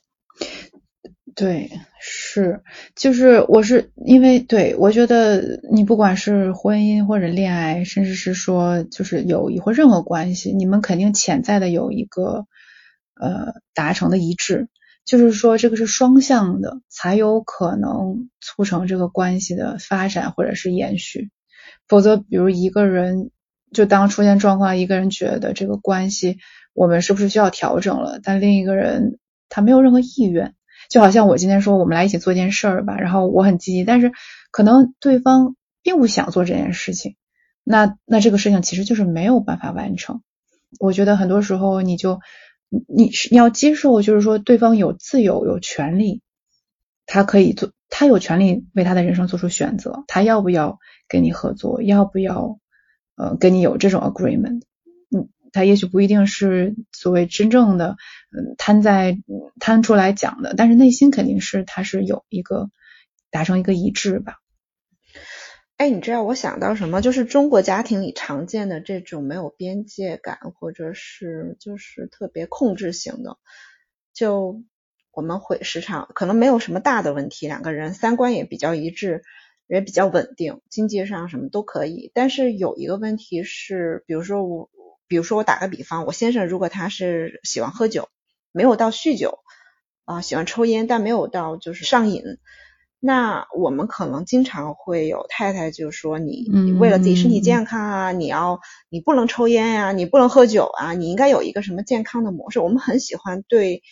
对，是，就是我是因为对我觉得你不管是婚姻或者恋爱，甚至是说就是友谊或任何关系，你们肯定潜在的有一个呃达成的一致，就是说这个是双向的，才有可能促成这个关系的发展或者是延续。否则，比如一个人。就当出现状况，一个人觉得这个关系我们是不是需要调整了，但另一个人他没有任何意愿，就好像我今天说我们来一起做件事儿吧，然后我很积极，但是可能对方并不想做这件事情，那那这个事情其实就是没有办法完成。我觉得很多时候你就你你要接受，就是说对方有自由有权利，他可以做，他有权利为他的人生做出选择，他要不要跟你合作，要不要？呃，跟你有这种 agreement，他也许不一定是所谓真正的嗯摊在摊出来讲的，但是内心肯定是他是有一个达成一个一致吧。哎，你知道我想到什么？就是中国家庭里常见的这种没有边界感，或者是就是特别控制型的，就我们会时常可能没有什么大的问题，两个人三观也比较一致，也比较稳定，经济上什么都可以。但是有一个问题是，比如说我，比如说我打个比方，我先生如果他是喜欢喝酒，没有到酗酒啊，喜欢抽烟，但没有到就是上瘾。那我们可能经常会有太太就说你，你为了自己身体健康啊，你要你不能抽烟呀，你不能喝酒啊，你应该有一个什么健康的模式。我们很喜欢对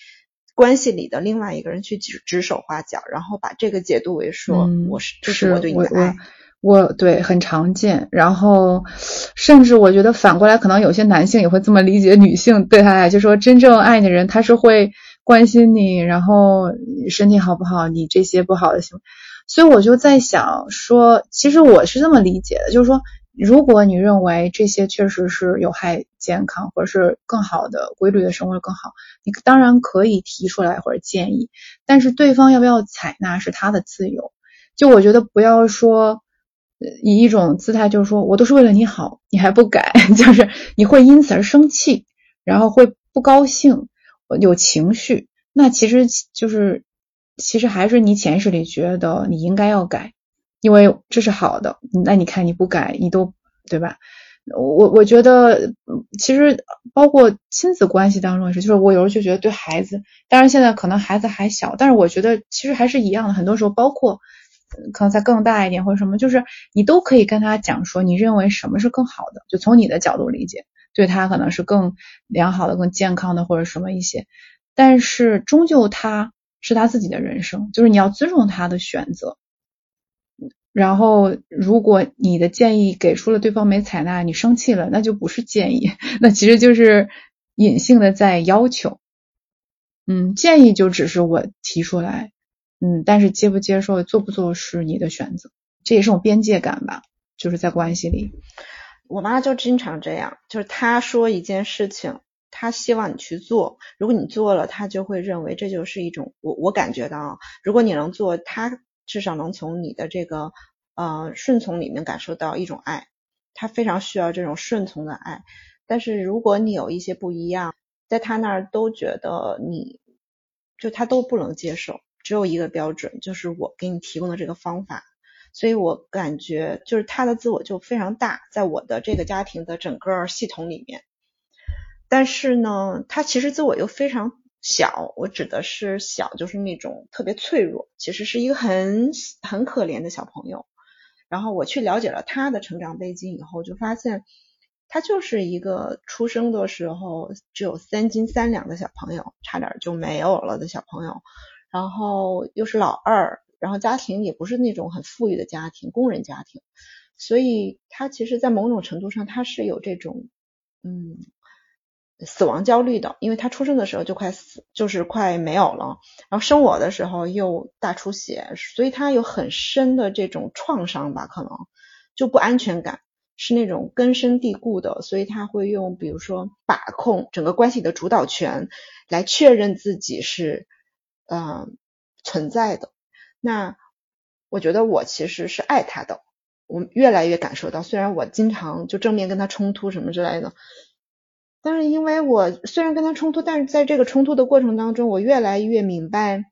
关系里的另外一个人去指指手画脚，然后把这个解读为说我是这是我对你的爱。我对很常见，然后甚至我觉得反过来，可能有些男性也会这么理解女性对他爱，就说真正爱你的人，他是会。关心你，然后身体好不好？你这些不好的行为，所以我就在想说，其实我是这么理解的，就是说，如果你认为这些确实是有害健康，或者是更好的规律的生活更好，你当然可以提出来或者建议，但是对方要不要采纳是他的自由。就我觉得不要说以一种姿态，就是说我都是为了你好，你还不改，(laughs) 就是你会因此而生气，然后会不高兴。有情绪，那其实就是，其实还是你潜意识里觉得你应该要改，因为这是好的。那你看你不改，你都对吧？我我觉得，其实包括亲子关系当中也是，就是我有时候就觉得对孩子，当然现在可能孩子还小，但是我觉得其实还是一样的。很多时候，包括可能再更大一点或者什么，就是你都可以跟他讲说，你认为什么是更好的，就从你的角度理解。对他可能是更良好的、更健康的，或者什么一些，但是终究他是他自己的人生，就是你要尊重他的选择。然后，如果你的建议给出了对方没采纳，你生气了，那就不是建议，(laughs) 那其实就是隐性的在要求。嗯，建议就只是我提出来，嗯，但是接不接受、做不做是你的选择，这也是种边界感吧，就是在关系里。我妈就经常这样，就是她说一件事情，她希望你去做，如果你做了，她就会认为这就是一种我我感觉到，如果你能做，她至少能从你的这个呃顺从里面感受到一种爱，她非常需要这种顺从的爱。但是如果你有一些不一样，在她那儿都觉得你就她都不能接受，只有一个标准，就是我给你提供的这个方法。所以我感觉就是他的自我就非常大，在我的这个家庭的整个系统里面，但是呢，他其实自我又非常小。我指的是小，就是那种特别脆弱，其实是一个很很可怜的小朋友。然后我去了解了他的成长背景以后，就发现他就是一个出生的时候只有三斤三两的小朋友，差点就没有了的小朋友，然后又是老二。然后家庭也不是那种很富裕的家庭，工人家庭，所以他其实，在某种程度上，他是有这种嗯死亡焦虑的，因为他出生的时候就快死，就是快没有了，然后生我的时候又大出血，所以他有很深的这种创伤吧，可能就不安全感是那种根深蒂固的，所以他会用比如说把控整个关系的主导权来确认自己是嗯存在的。那我觉得我其实是爱他的，我越来越感受到，虽然我经常就正面跟他冲突什么之类的，但是因为我虽然跟他冲突，但是在这个冲突的过程当中，我越来越明白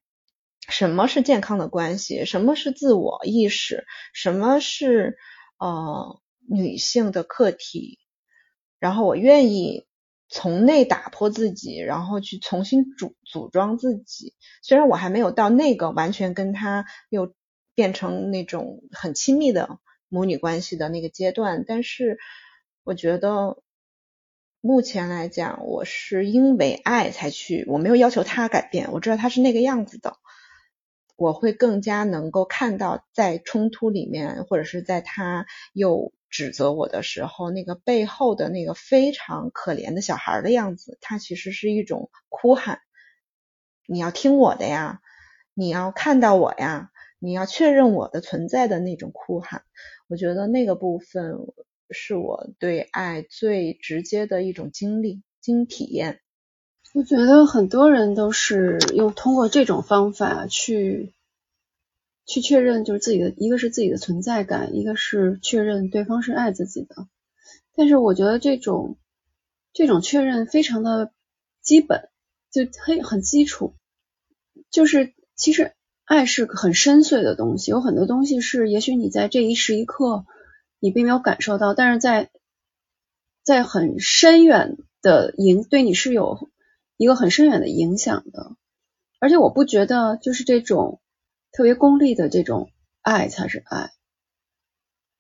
什么是健康的关系，什么是自我意识，什么是呃女性的课题，然后我愿意。从内打破自己，然后去重新组组装自己。虽然我还没有到那个完全跟他又变成那种很亲密的母女关系的那个阶段，但是我觉得目前来讲，我是因为爱才去，我没有要求他改变。我知道他是那个样子的，我会更加能够看到在冲突里面，或者是在他又。指责我的时候，那个背后的那个非常可怜的小孩的样子，他其实是一种哭喊：“你要听我的呀，你要看到我呀，你要确认我的存在的那种哭喊。”我觉得那个部分是我对爱最直接的一种经历、经体验。我觉得很多人都是用通过这种方法去去确认，就是自己的一个是自己的存在感，一个是确认对方是爱自己的。但是我觉得这种这种确认非常的基本，就很很基础。就是其实爱是很深邃的东西，有很多东西是也许你在这一时一刻你并没有感受到，但是在在很深远的影对你是有。一个很深远的影响的，而且我不觉得就是这种特别功利的这种爱才是爱，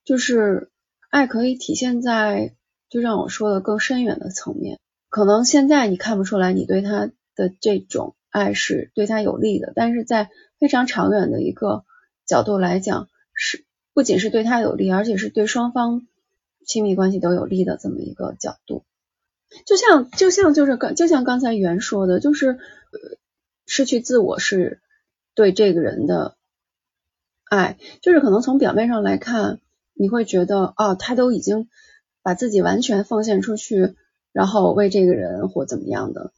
就是爱可以体现在就让我说的更深远的层面。可能现在你看不出来你对他的这种爱是对他有利的，但是在非常长远的一个角度来讲，是不仅是对他有利，而且是对双方亲密关系都有利的这么一个角度。就像就像就是刚就像刚才袁说的，就是呃失去自我是对这个人的爱，就是可能从表面上来看，你会觉得哦，他都已经把自己完全奉献出去，然后为这个人或怎么样的。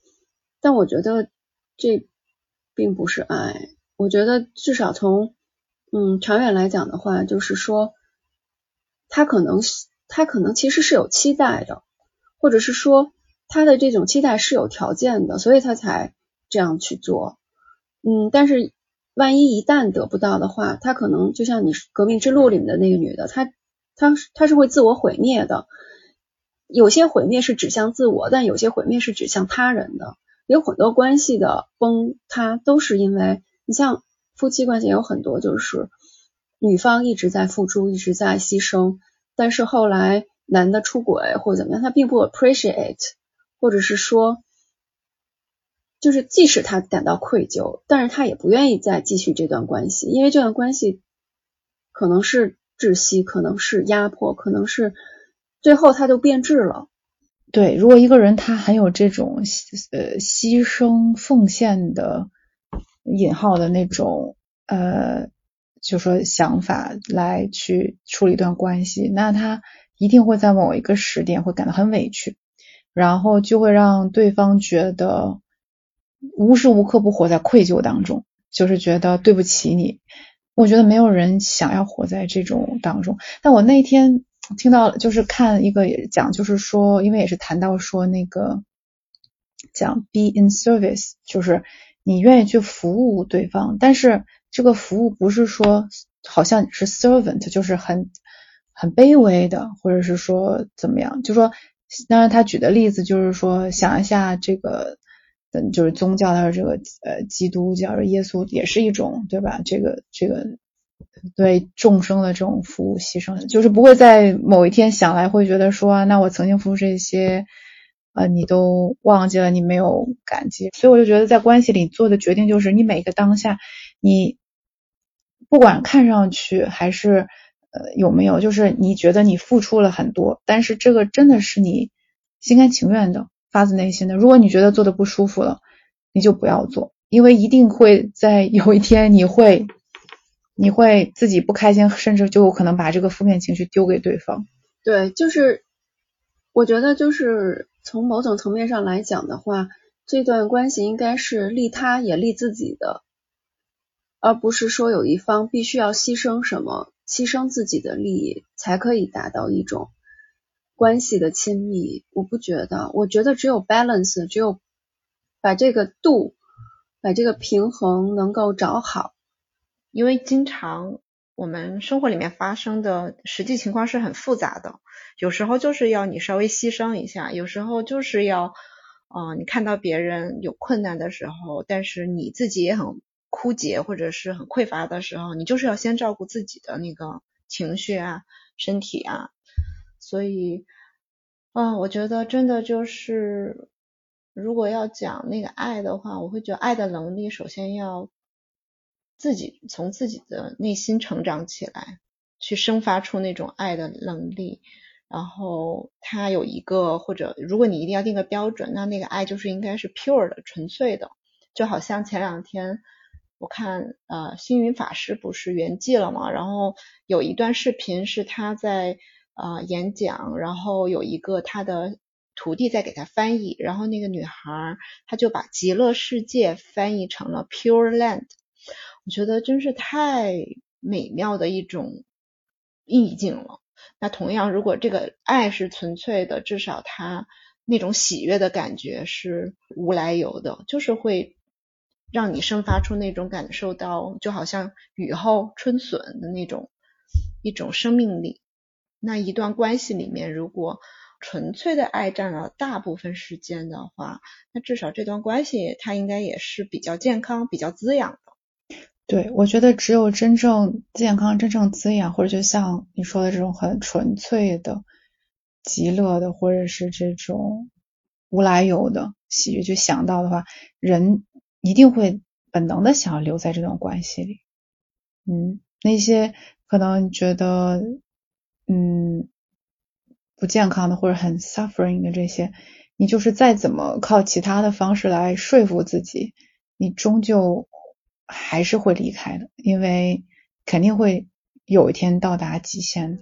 但我觉得这并不是爱，我觉得至少从嗯长远来讲的话，就是说他可能他可能其实是有期待的。或者是说他的这种期待是有条件的，所以他才这样去做。嗯，但是万一一旦得不到的话，他可能就像你《革命之路》里面的那个女的，她她她是会自我毁灭的。有些毁灭是指向自我，但有些毁灭是指向他人的。有很多关系的崩塌都是因为你像夫妻关系有很多就是女方一直在付出，一直在牺牲，但是后来。男的出轨或者怎么样，他并不 appreciate，或者是说，就是即使他感到愧疚，但是他也不愿意再继续这段关系，因为这段关系可能是窒息，可能是压迫，可能是最后他就变质了。对，如果一个人他很有这种呃牺牲奉献的引号的那种呃，就说想法来去处理一段关系，那他。一定会在某一个时点会感到很委屈，然后就会让对方觉得无时无刻不活在愧疚当中，就是觉得对不起你。我觉得没有人想要活在这种当中。但我那天听到，就是看一个讲，就是说，因为也是谈到说那个讲 be in service，就是你愿意去服务对方，但是这个服务不是说好像是 servant，就是很。很卑微的，或者是说怎么样？就说，当然他举的例子就是说，想一下这个，就是宗教的这个呃，基督教、耶稣也是一种，对吧？这个这个对众生的这种服务牺牲，就是不会在某一天想来会觉得说，那我曾经付出这些，呃，你都忘记了，你没有感激。所以我就觉得，在关系里做的决定就是，你每个当下，你不管看上去还是。呃，有没有就是你觉得你付出了很多，但是这个真的是你心甘情愿的、发自内心的。如果你觉得做的不舒服了，你就不要做，因为一定会在有一天你会你会自己不开心，甚至就有可能把这个负面情绪丢给对方。对，就是我觉得就是从某种层面上来讲的话，这段关系应该是利他也利自己的，而不是说有一方必须要牺牲什么。牺牲自己的利益才可以达到一种关系的亲密，我不觉得。我觉得只有 balance，只有把这个度，把这个平衡能够找好。因为经常我们生活里面发生的实际情况是很复杂的，有时候就是要你稍微牺牲一下，有时候就是要，嗯，你看到别人有困难的时候，但是你自己也很。枯竭或者是很匮乏的时候，你就是要先照顾自己的那个情绪啊、身体啊。所以，啊，我觉得真的就是，如果要讲那个爱的话，我会觉得爱的能力首先要自己从自己的内心成长起来，去生发出那种爱的能力。然后，他有一个或者，如果你一定要定个标准，那那个爱就是应该是 pure 的、纯粹的，就好像前两天。我看呃星云法师不是圆寂了嘛，然后有一段视频是他在呃演讲，然后有一个他的徒弟在给他翻译，然后那个女孩她就把极乐世界翻译成了 Pure Land，我觉得真是太美妙的一种意境了。那同样，如果这个爱是纯粹的，至少它那种喜悦的感觉是无来由的，就是会让你生发出那种感受到，就好像雨后春笋的那种一种生命力。那一段关系里面，如果纯粹的爱占了大部分时间的话，那至少这段关系它应该也是比较健康、比较滋养的。对，我觉得只有真正健康、真正滋养，或者就像你说的这种很纯粹的、极乐的，或者是这种无来由的喜悦，就想到的话，人一定会本能的想要留在这段关系里。嗯，那些可能觉得嗯不健康的或者很 suffering 的这些，你就是再怎么靠其他的方式来说服自己，你终究。还是会离开的，因为肯定会有一天到达极限的。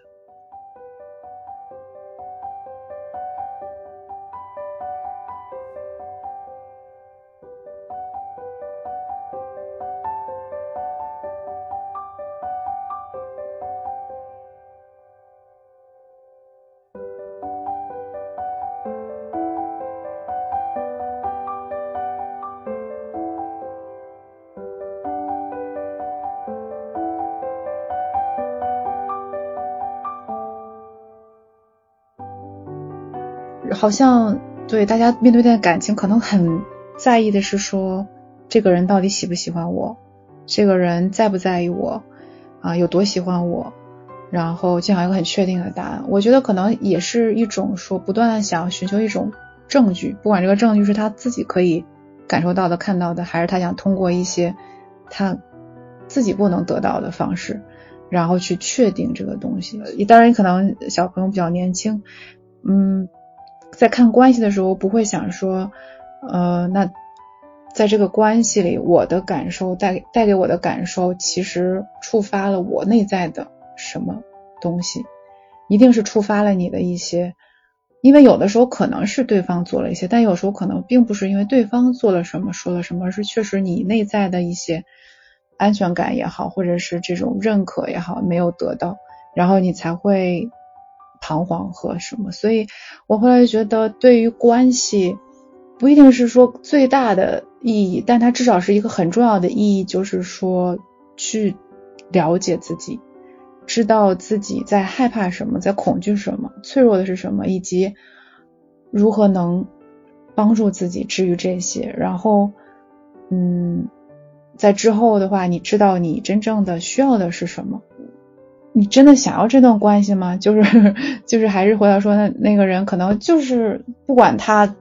好像对大家面对的感情，可能很在意的是说，这个人到底喜不喜欢我，这个人在不在意我啊，有多喜欢我，然后就想一个很确定的答案。我觉得可能也是一种说，不断的想寻求一种证据，不管这个证据是他自己可以感受到的、看到的，还是他想通过一些他自己不能得到的方式，然后去确定这个东西。当然，可能小朋友比较年轻，嗯。在看关系的时候，不会想说，呃，那在这个关系里，我的感受带给带给我的感受，其实触发了我内在的什么东西，一定是触发了你的一些，因为有的时候可能是对方做了一些，但有时候可能并不是因为对方做了什么说了什么，而是确实你内在的一些安全感也好，或者是这种认可也好没有得到，然后你才会。彷徨和什么？所以我后来觉得，对于关系，不一定是说最大的意义，但它至少是一个很重要的意义，就是说去了解自己，知道自己在害怕什么，在恐惧什么，脆弱的是什么，以及如何能帮助自己治愈这些。然后，嗯，在之后的话，你知道你真正的需要的是什么。你真的想要这段关系吗？就是 (laughs) 就是还是回到说，那那个人可能就是不管他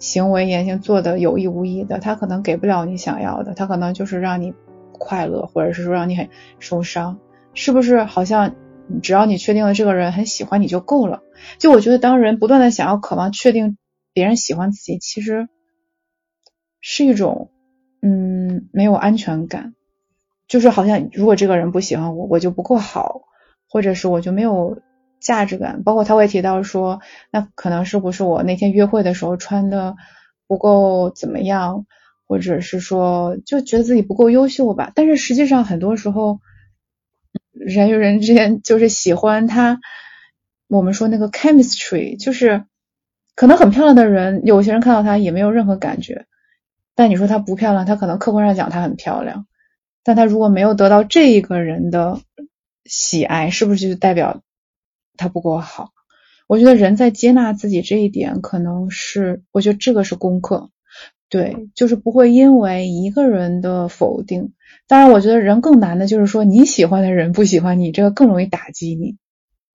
行为言行做的有意无意的，他可能给不了你想要的，他可能就是让你快乐，或者是说让你很受伤，是不是？好像只要你确定了这个人很喜欢你就够了。就我觉得，当人不断的想要渴望确定别人喜欢自己，其实是一种嗯没有安全感。就是好像，如果这个人不喜欢我，我就不够好，或者是我就没有价值感。包括他会提到说，那可能是不是我那天约会的时候穿的不够怎么样，或者是说就觉得自己不够优秀吧。但是实际上很多时候，人与人之间就是喜欢他，我们说那个 chemistry，就是可能很漂亮的人，有些人看到他也没有任何感觉。但你说她不漂亮，她可能客观上讲她很漂亮。但他如果没有得到这一个人的喜爱，是不是就代表他不够好？我觉得人在接纳自己这一点，可能是我觉得这个是功课。对，就是不会因为一个人的否定。当然，我觉得人更难的就是说你喜欢的人不喜欢你，这个更容易打击你。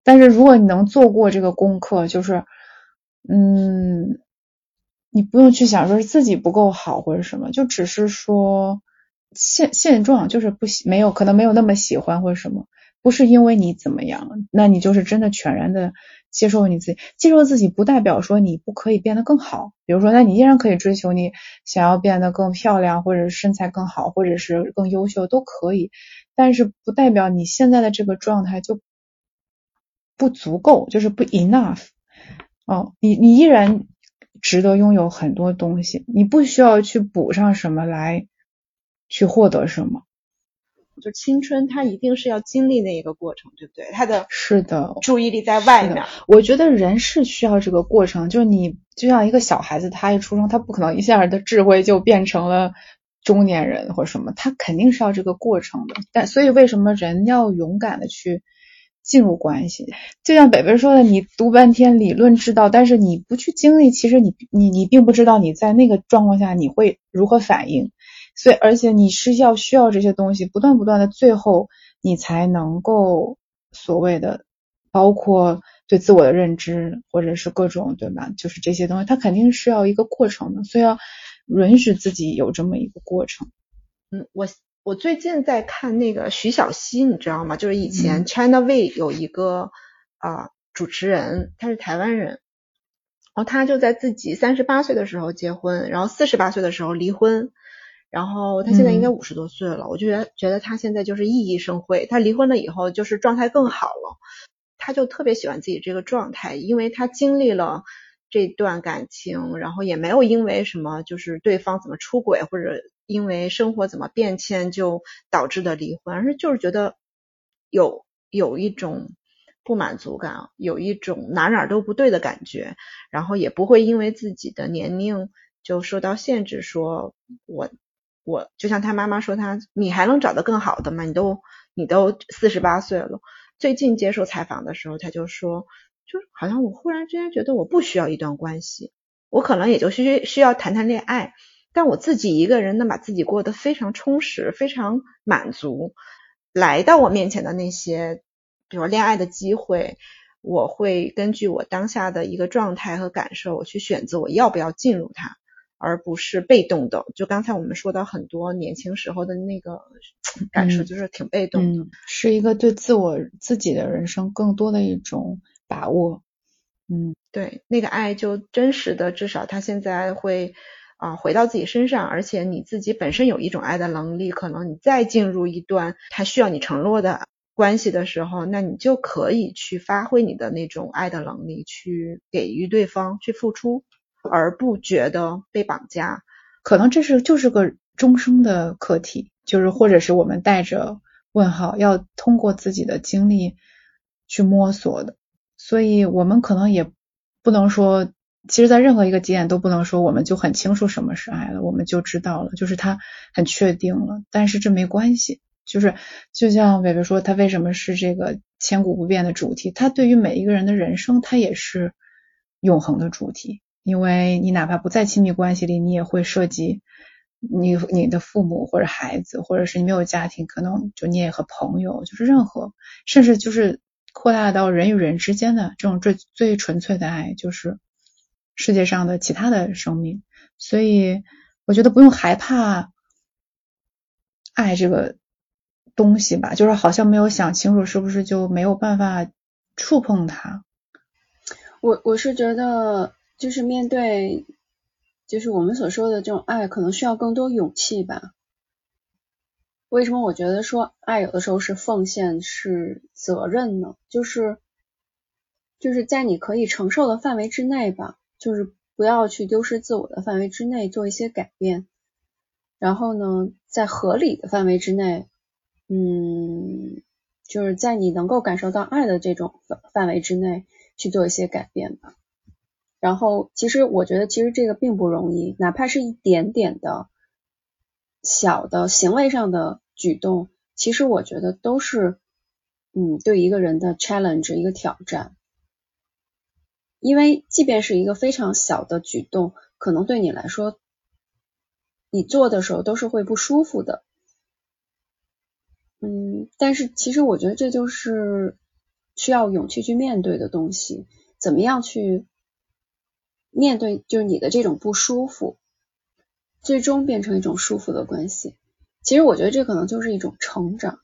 但是如果你能做过这个功课，就是嗯，你不用去想说是自己不够好或者什么，就只是说。现现状就是不喜没有可能没有那么喜欢或者什么，不是因为你怎么样，那你就是真的全然的接受你自己，接受自己不代表说你不可以变得更好。比如说，那你依然可以追求你想要变得更漂亮，或者身材更好，或者是更优秀都可以，但是不代表你现在的这个状态就不足够，就是不 enough。哦，你你依然值得拥有很多东西，你不需要去补上什么来去获得什么。就青春，它一定是要经历那一个过程，对不对？他的是的，注意力在外面。我觉得人是需要这个过程，就是你就像一个小孩子，他一出生，他不可能一下的智慧就变成了中年人或什么，他肯定是要这个过程的。但所以为什么人要勇敢的去进入关系？就像北北说的，你读半天理论知道，但是你不去经历，其实你你你并不知道你在那个状况下你会如何反应。所以，而且你是要需要这些东西，不断不断的，最后你才能够所谓的，包括对自我的认知，或者是各种，对吧？就是这些东西，它肯定是要一个过程的，所以要允许自己有这么一个过程。嗯，我我最近在看那个徐小溪，你知道吗？就是以前 China Way 有一个啊主持人，他是台湾人，然后他就在自己三十八岁的时候结婚，然后四十八岁的时候离婚。然后他现在应该五十多岁了，我就觉得觉得他现在就是熠熠生辉。他离婚了以后，就是状态更好了。他就特别喜欢自己这个状态，因为他经历了这段感情，然后也没有因为什么就是对方怎么出轨，或者因为生活怎么变迁就导致的离婚，而是就是觉得有有一种不满足感，有一种哪哪都不对的感觉，然后也不会因为自己的年龄就受到限制，说我。我就像他妈妈说，他你还能找到更好的吗？你都你都四十八岁了。最近接受采访的时候，他就说，就好像我忽然之间觉得我不需要一段关系，我可能也就需需要谈谈恋爱，但我自己一个人能把自己过得非常充实、非常满足。来到我面前的那些，比如恋爱的机会，我会根据我当下的一个状态和感受，我去选择我要不要进入它。而不是被动的，就刚才我们说到很多年轻时候的那个感受，就是挺被动的，是一个对自我自己的人生更多的一种把握。嗯，对，那个爱就真实的，至少他现在会啊回到自己身上，而且你自己本身有一种爱的能力，可能你再进入一段他需要你承诺的关系的时候，那你就可以去发挥你的那种爱的能力，去给予对方，去付出。而不觉得被绑架，可能这是就是个终生的课题，就是或者是我们带着问号，要通过自己的经历去摸索的。所以，我们可能也不能说，其实，在任何一个节点都不能说我们就很清楚什么是爱了，我们就知道了，就是他很确定了。但是这没关系，就是就像伟伟说，他为什么是这个千古不变的主题？他对于每一个人的人生，他也是永恒的主题。因为你哪怕不在亲密关系里，你也会涉及你你的父母或者孩子，或者是你没有家庭，可能就你也和朋友，就是任何，甚至就是扩大到人与人之间的这种最最纯粹的爱，就是世界上的其他的生命。所以我觉得不用害怕爱这个东西吧，就是好像没有想清楚，是不是就没有办法触碰它？我我是觉得。就是面对，就是我们所说的这种爱，可能需要更多勇气吧。为什么我觉得说爱有的时候是奉献，是责任呢？就是，就是在你可以承受的范围之内吧，就是不要去丢失自我的范围之内做一些改变。然后呢，在合理的范围之内，嗯，就是在你能够感受到爱的这种范范围之内去做一些改变吧。然后，其实我觉得，其实这个并不容易，哪怕是一点点的小的行为上的举动，其实我觉得都是，嗯，对一个人的 challenge 一个挑战。因为即便是一个非常小的举动，可能对你来说，你做的时候都是会不舒服的。嗯，但是其实我觉得这就是需要勇气去面对的东西，怎么样去？面对就是你的这种不舒服，最终变成一种舒服的关系。其实我觉得这可能就是一种成长。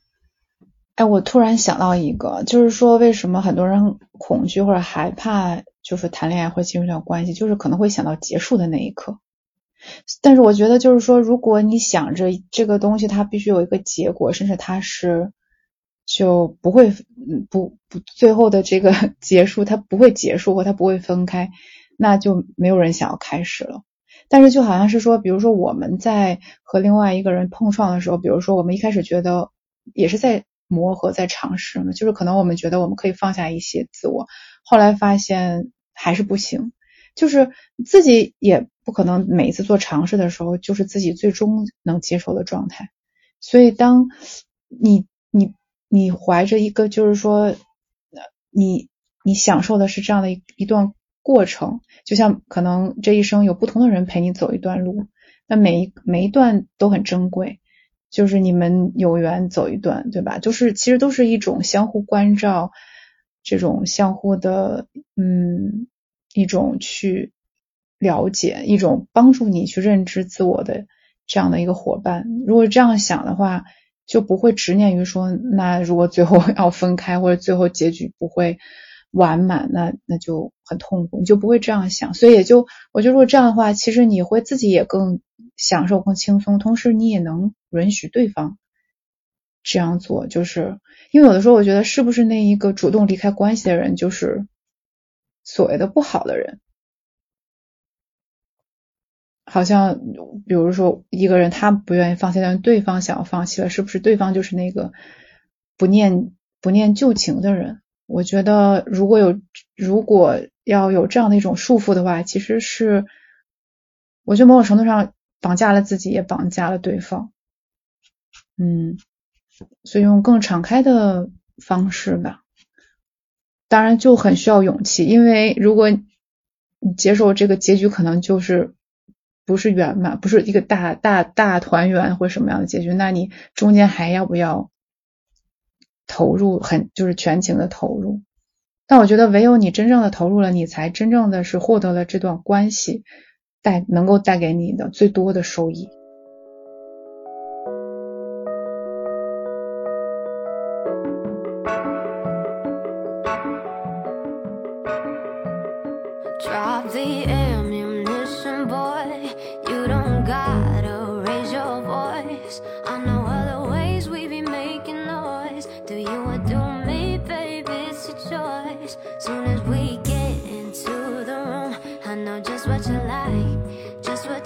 哎，我突然想到一个，就是说为什么很多人恐惧或者害怕，就是谈恋爱或进入一段关系，就是可能会想到结束的那一刻。但是我觉得就是说，如果你想着这个东西它必须有一个结果，甚至它是就不会，不不，最后的这个 (laughs) 结束，它不会结束或它不会分开，那就没有人想要开始了。但是就好像是说，比如说我们在和另外一个人碰撞的时候，比如说我们一开始觉得也是在磨合、在尝试嘛，就是可能我们觉得我们可以放下一些自我，后来发现还是不行，就是自己也不可能每一次做尝试的时候就是自己最终能接受的状态。所以当你你你怀着一个就是说，你你享受的是这样的一一段。过程就像可能这一生有不同的人陪你走一段路，那每一每一段都很珍贵，就是你们有缘走一段，对吧？就是其实都是一种相互关照，这种相互的嗯一种去了解，一种帮助你去认知自我的这样的一个伙伴。如果这样想的话，就不会执念于说，那如果最后 (laughs) 要分开，或者最后结局不会。完满，那那就很痛苦，你就不会这样想，所以也就我觉得，如果这样的话，其实你会自己也更享受、更轻松，同时你也能允许对方这样做，就是因为有的时候，我觉得是不是那一个主动离开关系的人，就是所谓的不好的人？好像比如说一个人他不愿意放弃，但是对方想要放弃了，是不是对方就是那个不念不念旧情的人？我觉得，如果有如果要有这样的一种束缚的话，其实是我觉得某种程度上绑架了自己，也绑架了对方。嗯，所以用更敞开的方式吧。当然就很需要勇气，因为如果你接受这个结局，可能就是不是圆满，不是一个大大大团圆或什么样的结局，那你中间还要不要？投入很就是全情的投入，但我觉得唯有你真正的投入了，你才真正的是获得了这段关系带能够带给你的最多的收益。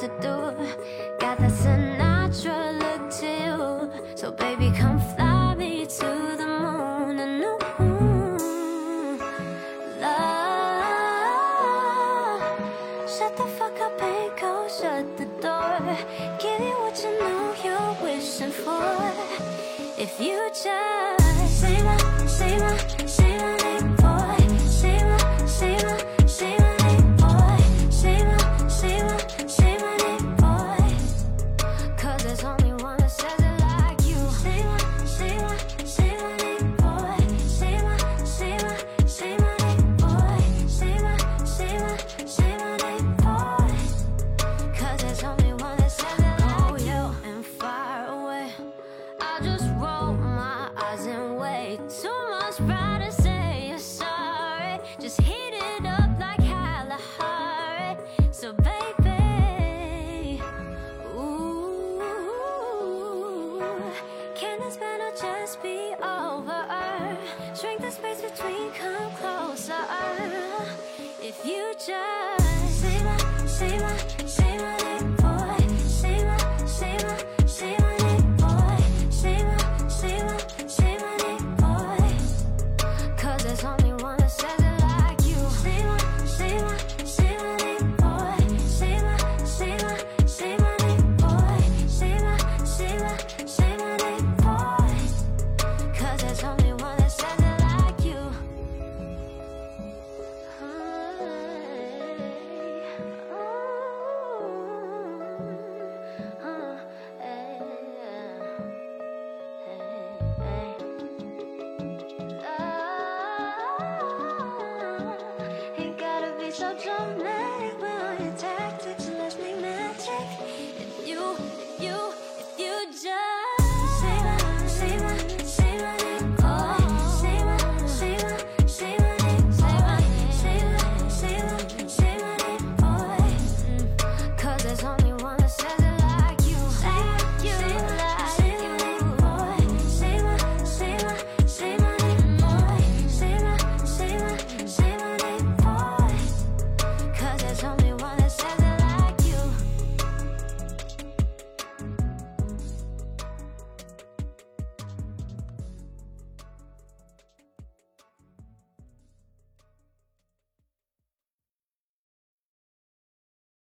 to do.